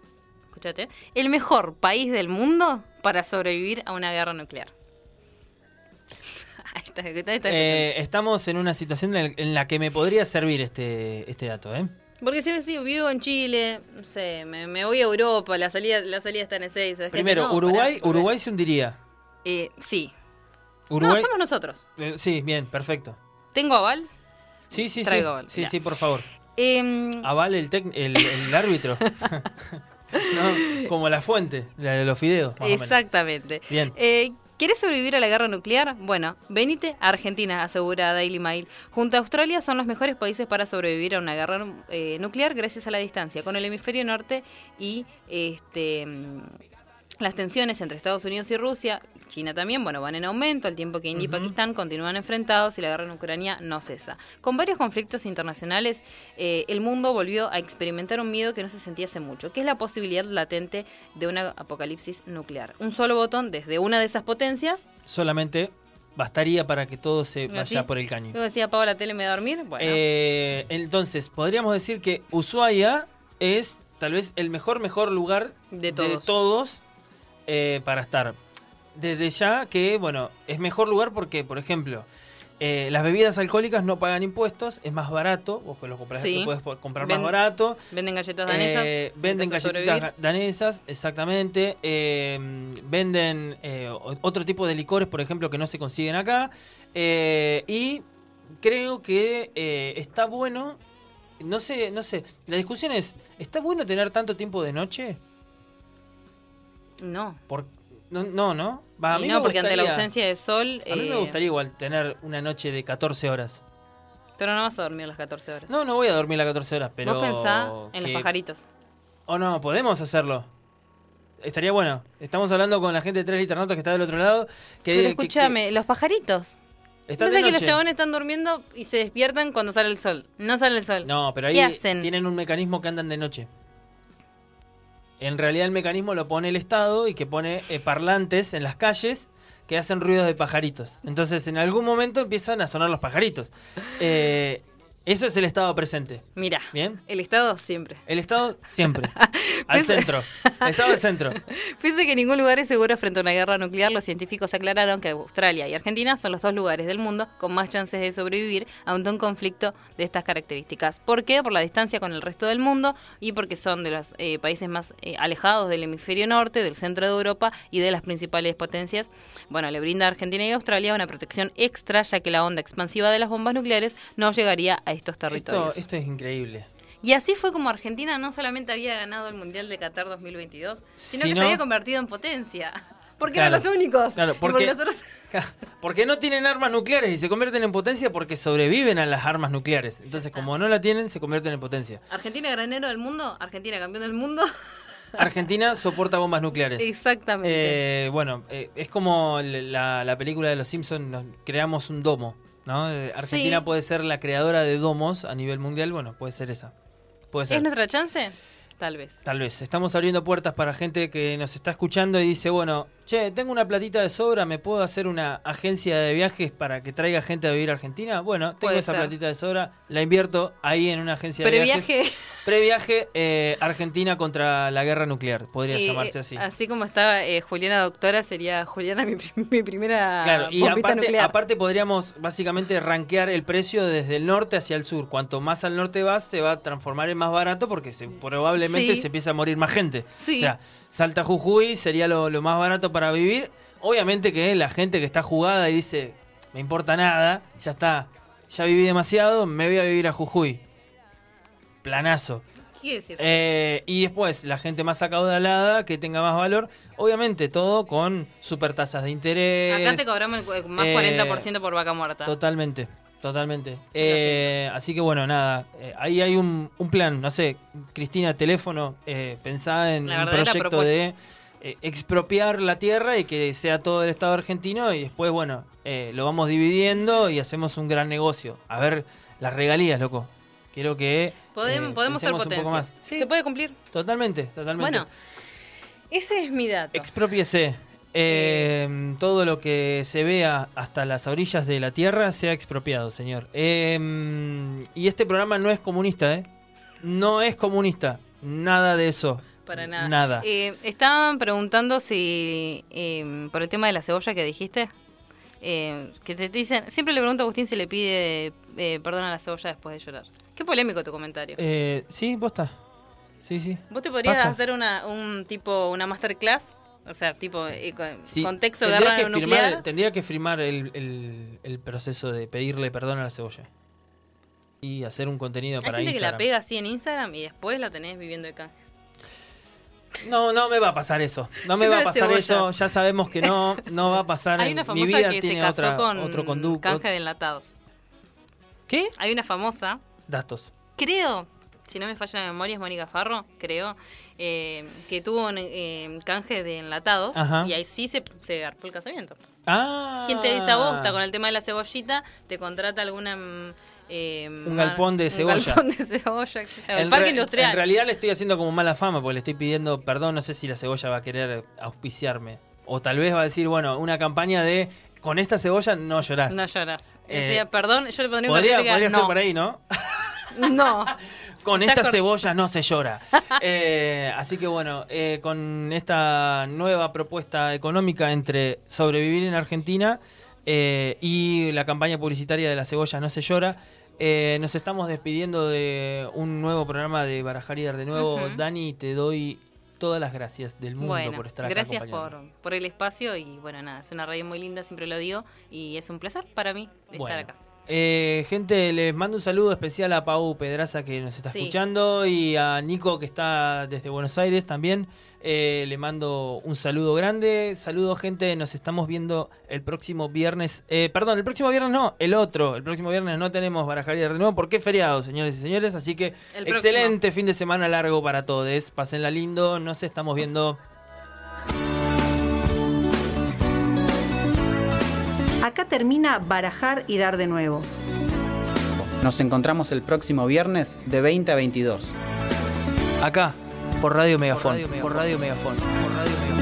escúchate, el mejor país del mundo para sobrevivir a una guerra nuclear. Eh, estamos en una situación en la que me podría servir este, este dato, ¿eh? Porque si sí, vivo en Chile, no sé, me, voy a Europa, la salida, la salida está en el 6. Primero, Uruguay, Uruguay se hundiría. Eh, sí, no, somos nosotros. Eh, sí, bien, perfecto. ¿Tengo aval? Sí, sí, sí. Sí, sí, por favor. Em, aval el, el, árbitro. como la fuente de los fideos. Exactamente. Bien. Eh, ¿Quieres sobrevivir a la guerra nuclear? Bueno, venite a Argentina, asegura Daily Mail. Junto a Australia son los mejores países para sobrevivir a una guerra eh, nuclear gracias a la distancia con el hemisferio norte y este las tensiones entre Estados Unidos y Rusia, China también, bueno, van en aumento al tiempo que India y Pakistán continúan enfrentados y la guerra en Ucrania no cesa. Con varios conflictos internacionales, eh, el mundo volvió a experimentar un miedo que no se sentía hace mucho, que es la posibilidad latente de una apocalipsis nuclear. Un solo botón desde una de esas potencias. Solamente bastaría para que todo se vaya por el caño. Yo decía, apago la tele, me voy a dormir. Bueno. Eh, entonces, podríamos decir que Ushuaia es tal vez el mejor, mejor lugar de todos, de todos eh, para estar. Desde ya que, bueno, es mejor lugar porque, por ejemplo, eh, las bebidas alcohólicas no pagan impuestos, es más barato, vos lo, compras, puedes comprar más barato. Venden galletas danesas. Eh, venden galletitas danesas, exactamente. venden otro tipo de licores, por ejemplo, que no se consiguen acá. y creo que está bueno, no sé, no sé, la discusión es, ¿está bueno tener tanto tiempo de noche? No. Por, no, no, ¿no? a mí no, porque ante la ausencia de sol... A mí me eh, gustaría igual tener una noche de 14 horas. Pero no vas a dormir las 14 horas. No, no voy a dormir las 14 horas, pero... Vos pensá en los pajaritos. O oh, no, podemos hacerlo. Estaría bueno. Estamos hablando con la gente de Tres Liternatos que está del otro lado. Que, pero escúchame, los pajaritos. Piensa que los chabones están durmiendo y se despiertan cuando sale el sol. No sale el sol. No, pero ahí tienen un mecanismo que andan de noche. En realidad el mecanismo lo pone el Estado y que pone eh, parlantes en las calles que hacen ruidos de pajaritos. Entonces en algún momento empiezan a sonar los pajaritos. Eh, eso es el Estado presente. Mira. ¿Bien? El Estado siempre. El Estado siempre. al centro. El Estado al centro. Pese que ningún lugar es seguro frente a una guerra nuclear, los científicos aclararon que Australia y Argentina son los dos lugares del mundo con más chances de sobrevivir ante un conflicto de estas características. ¿Por qué? Por la distancia con el resto del mundo y porque son de los eh, países más eh, alejados del hemisferio norte, del centro de Europa y de las principales potencias. Bueno, le brinda a Argentina y Australia una protección extra, ya que la onda expansiva de las bombas nucleares no llegaría a estos territorios. Esto, es increíble. Y así fue como Argentina no solamente había ganado el Mundial de Qatar 2022, sino que se había convertido en potencia. Porque eran los únicos. Claro, porque, porque, no tienen armas nucleares y se convierten en potencia porque sobreviven a las armas nucleares. Entonces, como no la tienen, se convierten en potencia. Argentina granero del mundo, Argentina campeón del mundo. Argentina soporta bombas nucleares. Exactamente. Eh, bueno, eh, es como la, película de los Simpsons, creamos un domo. ¿No? Eh, Argentina puede ser la creadora de domos a nivel mundial, bueno, puede ser esa. Puede ser. ¿Es nuestra chance? Tal vez. Tal vez. Estamos abriendo puertas para gente que nos está escuchando y dice, bueno, che, tengo una platita de sobra, ¿me puedo hacer una agencia de viajes para que traiga gente a vivir a Argentina? Bueno, tengo esa platita de sobra, la invierto ahí en una agencia de viajes. Previaje eh, Argentina contra la guerra nuclear, podría llamarse así. Así como estaba eh, Juliana Doctora, sería Juliana mi, primera Claro, y aparte, aparte podríamos básicamente rankear el precio desde el norte hacia el sur. Cuanto más al norte vas, se va a transformar en más barato porque se, probablemente se empieza a morir más gente. Sí. O sea, Salta Jujuy sería lo, lo más barato para vivir. Obviamente que la gente que está jugada y dice, me importa nada, ya está, ya viví demasiado, me voy a vivir a Jujuy planazo. Eh, y después, la gente más acaudalada, que tenga más valor, obviamente todo con super tasas de interés. Acá te cobramos más 40% eh, por vaca muerta. Totalmente, totalmente. Eh, así que bueno, nada, ahí hay un, plan, no sé, Cristina, teléfono, pensada en un proyecto de expropiar la tierra y que sea todo el Estado argentino y después, bueno, lo vamos dividiendo y hacemos un gran negocio. A ver, las regalías, loco. Quiero que podemos, eh, podemos ser potencia. ¿Se puede cumplir? Totalmente, totalmente. Bueno, ese es mi dato. Expropiese. Eh, todo lo que se vea hasta las orillas de la tierra sea expropiado, señor. Eh, y este programa no es comunista, ¿eh? No es comunista. Nada de eso. Para nada. Nada. estaban preguntando si, por el tema de la cebolla que dijiste, que te dicen, siempre le pregunto a Agustín si le pide perdón a la cebolla después de llorar. Qué polémico tu comentario. Eh, sí, vos estás. Sí, sí. ¿Vos te podrías hacer una, un tipo, una masterclass? O sea, tipo, eh, con, contexto de guerra nuclear. tendría que firmar el, proceso de pedirle perdón a la cebolla. Y hacer un contenido para gente que la pega así en Instagram y después la tenés viviendo de canjes. No, no me va a pasar eso. No me va a pasar eso. Ya sabemos que no, no va a pasar. Hay una famosa que se casó con otro canje de enlatados. ¿Qué? Hay una famosa datos. Creo, si no me falla la memoria, es Mónica Farro, creo, eh, que tuvo un eh, canje de enlatados y ahí sí se, se arpó el casamiento. Ah. ¿Quién te dice a vos? Está con el tema de la cebollita, te contrata alguna... Eh, un galpón de cebolla. Un galpón de cebolla. el parque industrial. En realidad le estoy haciendo como mala fama porque le estoy pidiendo perdón. No sé si la cebolla va a querer auspiciarme. O tal vez va a decir, bueno, una campaña de con esta cebolla no llorás. No llorás. Eh, perdón, yo le pondría podría, podría ser por ahí, ¿no? No. con esta cebolla no se llora. Eh, así que bueno, eh, con esta nueva propuesta económica entre sobrevivir en Argentina eh, y la campaña publicitaria de la cebolla no se llora, nos estamos despidiendo de un nuevo programa de Barajar y Dar de nuevo. Dani, te doy todas las gracias del mundo por estar acá. Gracias por, por el espacio y bueno, nada, es una radio muy linda, siempre lo digo, y es un placer para mí estar acá. Eh, gente, les mando un saludo especial a Pau Pedraza que nos está escuchando y a Nico que está desde Buenos Aires también. Eh, le mando un saludo grande. Saludo, gente. Nos estamos viendo el próximo viernes. Eh, perdón, el próximo viernes no, el otro. El próximo viernes no tenemos Barajaría de nuevo porque es feriado, señores y señores. Así que excelente fin de semana largo para todos. Pásenla lindo. Nos estamos viendo. Acá termina barajar y dar de nuevo. Nos encontramos el próximo viernes de 20 a 22. Acá, por Radio Megafón. Por Radio Megafón. Por Radio Megafón.